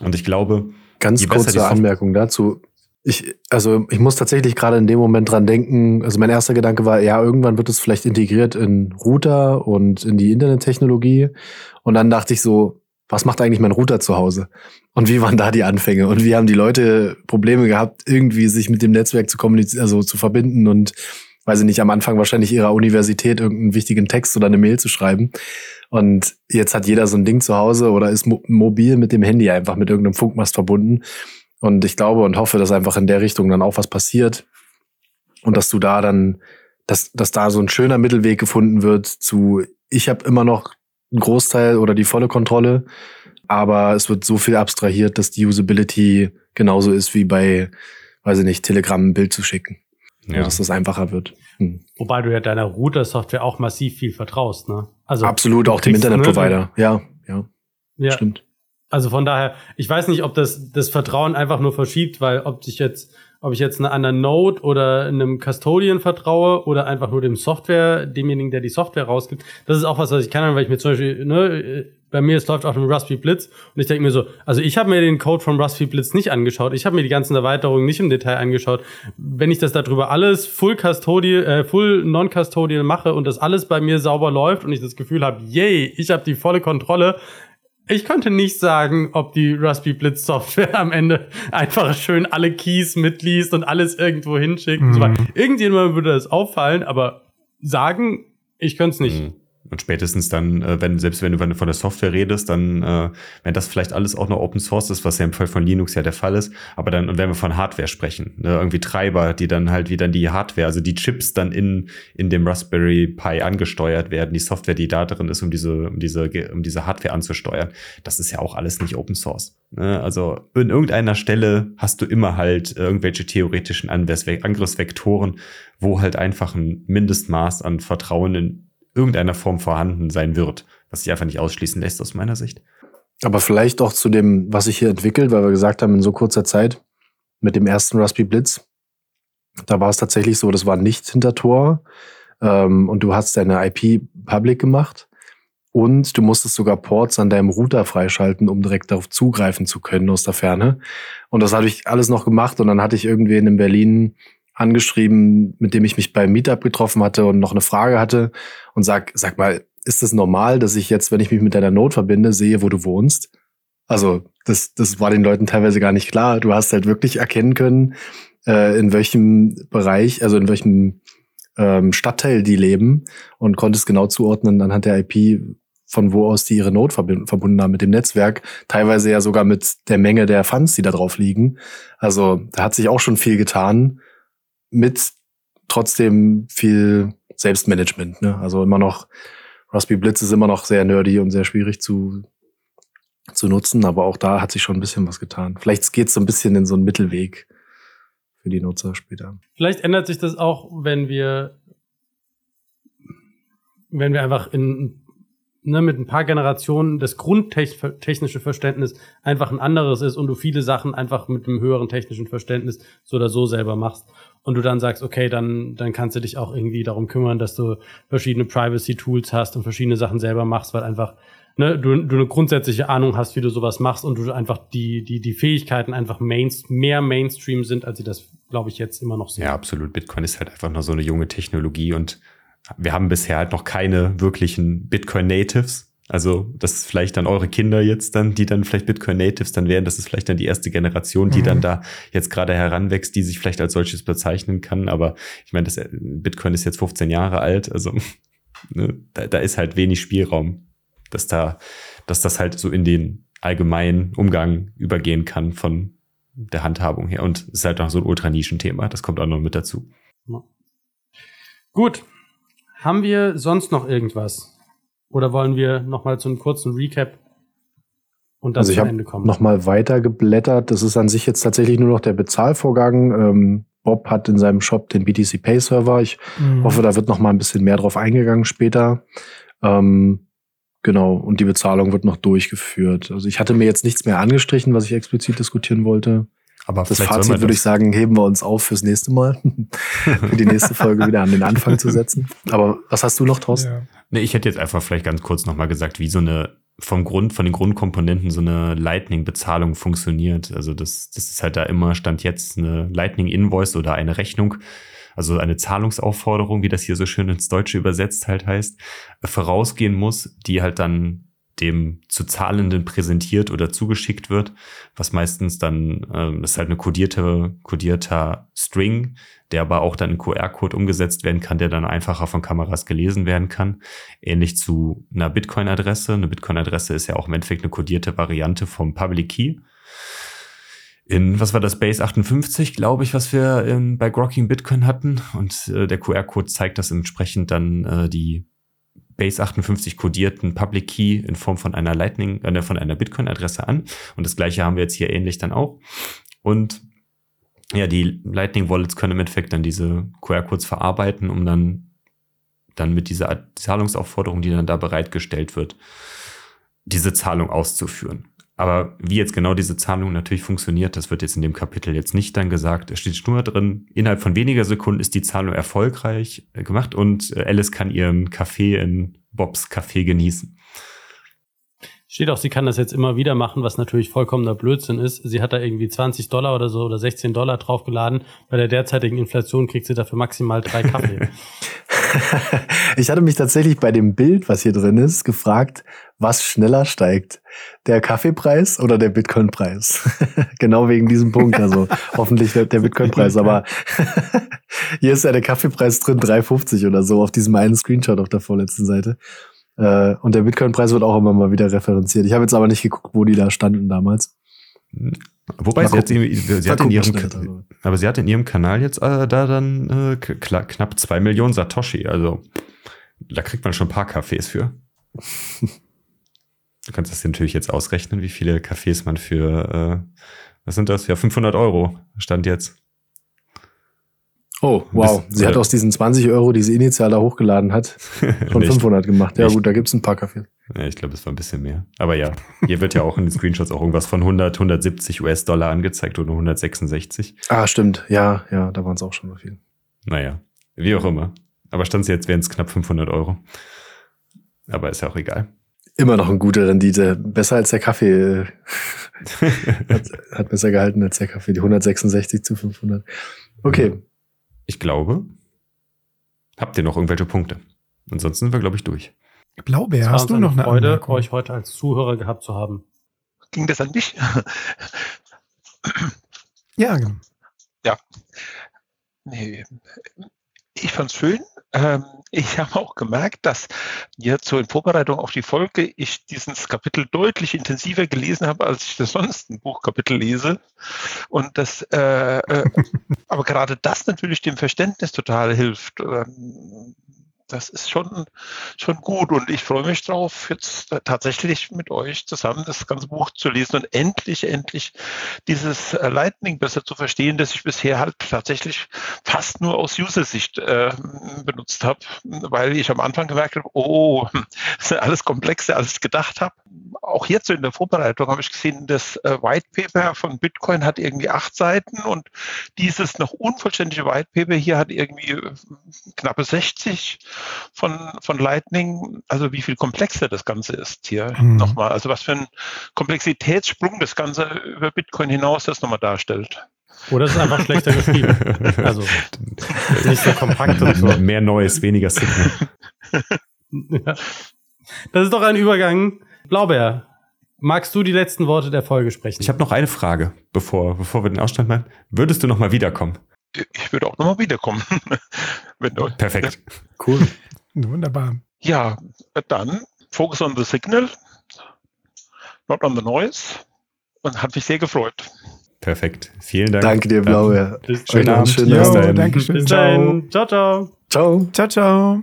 Und ich glaube, ganz kurze Anmerkung dazu. Ich, also ich muss tatsächlich gerade in dem Moment dran denken, also mein erster Gedanke war, ja, irgendwann wird es vielleicht integriert in Router und in die Internettechnologie. Und dann dachte ich so, was macht eigentlich mein Router zu Hause? Und wie waren da die Anfänge? Und wie haben die Leute Probleme gehabt, irgendwie sich mit dem Netzwerk zu kommunizieren, also zu verbinden und, weiß ich nicht, am Anfang wahrscheinlich ihrer Universität irgendeinen wichtigen Text oder eine Mail zu schreiben. Und jetzt hat jeder so ein Ding zu Hause oder ist mo mobil mit dem Handy einfach mit irgendeinem Funkmast verbunden. Und ich glaube und hoffe, dass einfach in der Richtung dann auch was passiert. Und dass du da dann, dass, dass da so ein schöner Mittelweg gefunden wird zu, ich habe immer noch einen Großteil oder die volle Kontrolle. Aber es wird so viel abstrahiert, dass die Usability genauso ist wie bei, weiß ich nicht, Telegram ein Bild zu schicken. Ja. Dass das einfacher wird. Hm. Wobei du ja deiner Router-Software auch massiv viel vertraust, ne? Also Absolut, auch dem Internetprovider. Ne? Ja, ja, ja. Stimmt. Also von daher, ich weiß nicht, ob das das Vertrauen einfach nur verschiebt, weil ob sich jetzt ob ich jetzt einer Node oder einem Custodian vertraue oder einfach nur dem Software, demjenigen, der die Software rausgibt. Das ist auch was, was ich kann, weil ich mir zum Beispiel, ne, bei mir, es läuft auf dem Raspberry Blitz und ich denke mir so, also ich habe mir den Code vom Raspberry Blitz nicht angeschaut, ich habe mir die ganzen Erweiterungen nicht im Detail angeschaut. Wenn ich das darüber alles full custodial, äh, full non-custodial mache und das alles bei mir sauber läuft und ich das Gefühl habe, yay, ich habe die volle Kontrolle, ich könnte nicht sagen, ob die Raspberry Blitz Software am Ende einfach schön alle Keys mitliest und alles irgendwo hinschickt. Mhm. So Irgendjemand würde das auffallen, aber sagen, ich könnte es nicht. Mhm. Und spätestens dann, äh, wenn, selbst wenn du von der Software redest, dann, äh, wenn das vielleicht alles auch noch Open Source ist, was ja im Fall von Linux ja der Fall ist, aber dann, und wenn wir von Hardware sprechen, ne, irgendwie Treiber, die dann halt wieder die Hardware, also die Chips dann in, in dem Raspberry Pi angesteuert werden, die Software, die da drin ist, um diese, um diese, um diese Hardware anzusteuern, das ist ja auch alles nicht Open Source. Ne? Also in irgendeiner Stelle hast du immer halt irgendwelche theoretischen Angriffsvektoren, wo halt einfach ein Mindestmaß an Vertrauen in irgendeiner Form vorhanden sein wird, was sich einfach nicht ausschließen lässt aus meiner Sicht. Aber vielleicht auch zu dem, was sich hier entwickelt, weil wir gesagt haben, in so kurzer Zeit mit dem ersten Raspberry Blitz, da war es tatsächlich so, das war nicht hinter Tor ähm, und du hast deine IP public gemacht und du musstest sogar Ports an deinem Router freischalten, um direkt darauf zugreifen zu können aus der Ferne. Und das habe ich alles noch gemacht und dann hatte ich irgendwen in Berlin angeschrieben, mit dem ich mich beim Meetup getroffen hatte und noch eine Frage hatte und sag, sag mal, ist es das normal, dass ich jetzt, wenn ich mich mit deiner Note verbinde, sehe, wo du wohnst? Also, das, das war den Leuten teilweise gar nicht klar. Du hast halt wirklich erkennen können, äh, in welchem Bereich, also in welchem ähm, Stadtteil die leben und konntest genau zuordnen anhand der IP, von wo aus die ihre Note verbunden haben mit dem Netzwerk, teilweise ja sogar mit der Menge der Funds, die da drauf liegen. Also da hat sich auch schon viel getan mit trotzdem viel Selbstmanagement. Ne? Also immer noch, Raspberry Blitz ist immer noch sehr nerdy und sehr schwierig zu, zu nutzen, aber auch da hat sich schon ein bisschen was getan. Vielleicht geht es so ein bisschen in so einen Mittelweg für die Nutzer später. Vielleicht ändert sich das auch, wenn wir, wenn wir einfach in ne, mit ein paar Generationen das grundtechnische Verständnis einfach ein anderes ist und du viele Sachen einfach mit einem höheren technischen Verständnis so oder so selber machst und du dann sagst, okay, dann, dann kannst du dich auch irgendwie darum kümmern, dass du verschiedene Privacy-Tools hast und verschiedene Sachen selber machst, weil einfach ne, du, du eine grundsätzliche Ahnung hast, wie du sowas machst und du einfach die, die, die Fähigkeiten einfach Mainst mehr Mainstream sind, als sie das, glaube ich, jetzt immer noch sind. Ja, absolut. Bitcoin ist halt einfach noch so eine junge Technologie und wir haben bisher halt noch keine wirklichen Bitcoin-Natives. Also, das ist vielleicht dann eure Kinder jetzt dann, die dann vielleicht Bitcoin Natives dann wären. Das ist vielleicht dann die erste Generation, die mhm. dann da jetzt gerade heranwächst, die sich vielleicht als solches bezeichnen kann. Aber ich meine, das äh, Bitcoin ist jetzt 15 Jahre alt. Also, ne, da, da ist halt wenig Spielraum, dass da, dass das halt so in den allgemeinen Umgang übergehen kann von der Handhabung her. Und es ist halt noch so ein Ultranischen-Thema, das kommt auch noch mit dazu. Gut. Haben wir sonst noch irgendwas? Oder wollen wir nochmal zu einem kurzen Recap und dann Also ich zum Ende kommen? nochmal weiter geblättert. Das ist an sich jetzt tatsächlich nur noch der Bezahlvorgang. Ähm, Bob hat in seinem Shop den BTC Pay Server. Ich Mhm. hoffe, da wird noch mal ein bisschen mehr drauf eingegangen später. Ähm, genau, und die Bezahlung wird noch durchgeführt. Also ich hatte mir jetzt nichts mehr angestrichen, was ich explizit diskutieren wollte. Aber Das Fazit man würde das- ich sagen, heben wir uns auf fürs nächste Mal. Für die nächste Folge wieder an den Anfang zu setzen. Aber was hast du noch, Thorsten? Ja. Nee, ich hätte jetzt einfach vielleicht ganz kurz nochmal gesagt, wie so eine vom Grund, von den Grundkomponenten so eine Lightning-Bezahlung funktioniert. Also das, das ist halt da immer, stand jetzt eine Lightning-Invoice oder eine Rechnung, also eine Zahlungsaufforderung, wie das hier so schön ins Deutsche übersetzt halt heißt, vorausgehen muss, die halt dann dem zu Zahlenden präsentiert oder zugeschickt wird, was meistens dann, ähm, ist halt eine kodierte, kodierter String, der aber auch dann in QR-Code umgesetzt werden kann, der dann einfacher von Kameras gelesen werden kann. Ähnlich zu einer Bitcoin-Adresse. Eine Bitcoin-Adresse ist ja auch im Endeffekt eine kodierte Variante vom Public Key. In, was war das, Base 58, glaube ich, was wir in, bei Grokking Bitcoin hatten. Und äh, der QR-Code zeigt das entsprechend dann äh, die Base 58 kodierten Public Key in Form von einer Lightning, äh, von einer Bitcoin-Adresse an. Und das gleiche haben wir jetzt hier ähnlich dann auch. Und ja, die Lightning Wallets können im Endeffekt dann diese QR-Codes verarbeiten, um dann, dann mit dieser Zahlungsaufforderung, die dann da bereitgestellt wird, diese Zahlung auszuführen. Aber wie jetzt genau diese Zahlung natürlich funktioniert, das wird jetzt in dem Kapitel jetzt nicht dann gesagt. Es steht nur drin, innerhalb von weniger Sekunden ist die Zahlung erfolgreich äh, gemacht und äh, Alice kann ihren Kaffee in Bobs Café genießen. Steht auch, sie kann das jetzt immer wieder machen, was natürlich vollkommener Blödsinn ist. Sie hat da irgendwie 20 Dollar oder so oder 16 Dollar draufgeladen. Bei der derzeitigen Inflation kriegt sie dafür maximal drei Kaffee. ich hatte mich tatsächlich bei dem Bild, was hier drin ist, gefragt, was schneller steigt. Der Kaffeepreis oder der Bitcoin-Preis? genau wegen diesem Punkt. Also hoffentlich der, der Bitcoin-Preis. Aber hier ist ja der Kaffeepreis drin, 3,50 oder so, auf diesem einen Screenshot auf der vorletzten Seite. Äh, Und der Bitcoin-Preis wird auch immer mal wieder referenziert. Ich habe jetzt aber nicht geguckt, wo die da standen damals. Wobei Mal sie, hat, gucken. sie, hat in ihrem, drüber. aber sie hat in ihrem Kanal jetzt äh, da dann äh, knapp zwei Millionen Satoshi. Also da kriegt man schon ein paar Kaffees für. Du kannst das natürlich jetzt ausrechnen, wie viele Kaffees man für, äh, was sind das? Ja, 500 Euro stand jetzt. Oh, wow. Bis- Sie hat aus diesen 20 Euro, die sie initial da hochgeladen hat, schon Nicht. 500 gemacht. Ja Nicht. gut, da gibt's ein paar Kaffee. Ja, ich glaube, es war ein bisschen mehr. Aber ja, hier wird ja auch in den Screenshots auch irgendwas von 100, 170 US-Dollar angezeigt oder 166. Ah, stimmt. Ja, ja, da waren es auch schon mal viel. Naja, wie auch immer. Aber stand sie jetzt, wären es knapp 500 Euro. Aber ist ja auch egal. Immer noch eine gute Rendite. Besser als der Kaffee. hat, hat besser gehalten als der Kaffee. Die 166 zu 500. Okay. Ich glaube, habt ihr noch irgendwelche Punkte? Ansonsten sind wir, glaube ich, durch. Blaubeer, hast du noch eine Freude, Anmerkung? euch heute als Zuhörer gehabt zu haben. Ging das an mich? Ja, genau. Nee, ich fand's schön. Ähm, ich habe auch gemerkt, dass jetzt so in Vorbereitung auf die Folge ich dieses Kapitel deutlich intensiver gelesen habe, als ich das sonst ein Buchkapitel lese. Und das, äh, äh, aber gerade das natürlich dem Verständnis total hilft. Ähm, das ist schon, schon gut und ich freue mich drauf, jetzt tatsächlich mit euch zusammen das ganze Buch zu lesen und endlich, endlich dieses äh, Lightning besser zu verstehen, das ich bisher halt tatsächlich fast nur aus User-Sicht äh, benutzt habe, weil ich am Anfang gemerkt habe, oh, das ist alles komplex, als ich gedacht habe. Auch so in der Vorbereitung habe ich gesehen, das äh, White Paper von Bitcoin hat irgendwie acht Seiten und dieses noch unvollständige White Paper hier hat irgendwie äh, knappe 60 von, von Lightning. Also wie viel komplexer das Ganze ist hier Mhm. nochmal. Also was für ein Komplexitätssprung das Ganze über Bitcoin hinaus das nochmal darstellt. Oder es ist einfach schlechter geschrieben. Also nicht so kompakt und so. Mehr Neues, weniger Signal. Ja. Das ist doch ein Übergang. Blaubeer, magst du die letzten Worte der Folge sprechen? Ich habe noch eine Frage, bevor, bevor wir den Ausstand machen. Würdest du noch mal wiederkommen? Ich würde auch nochmal wiederkommen. Wenn du, Perfekt. Cool. Wunderbar. Ja, dann Focus on the Signal, not on the noise. Und hat mich sehr gefreut. Perfekt. Vielen Dank. Danke dir, Blaue. Schönen Bis Jo, dahin. danke schön. Bis dahin. Ciao, ciao. Ciao. Ciao, ciao.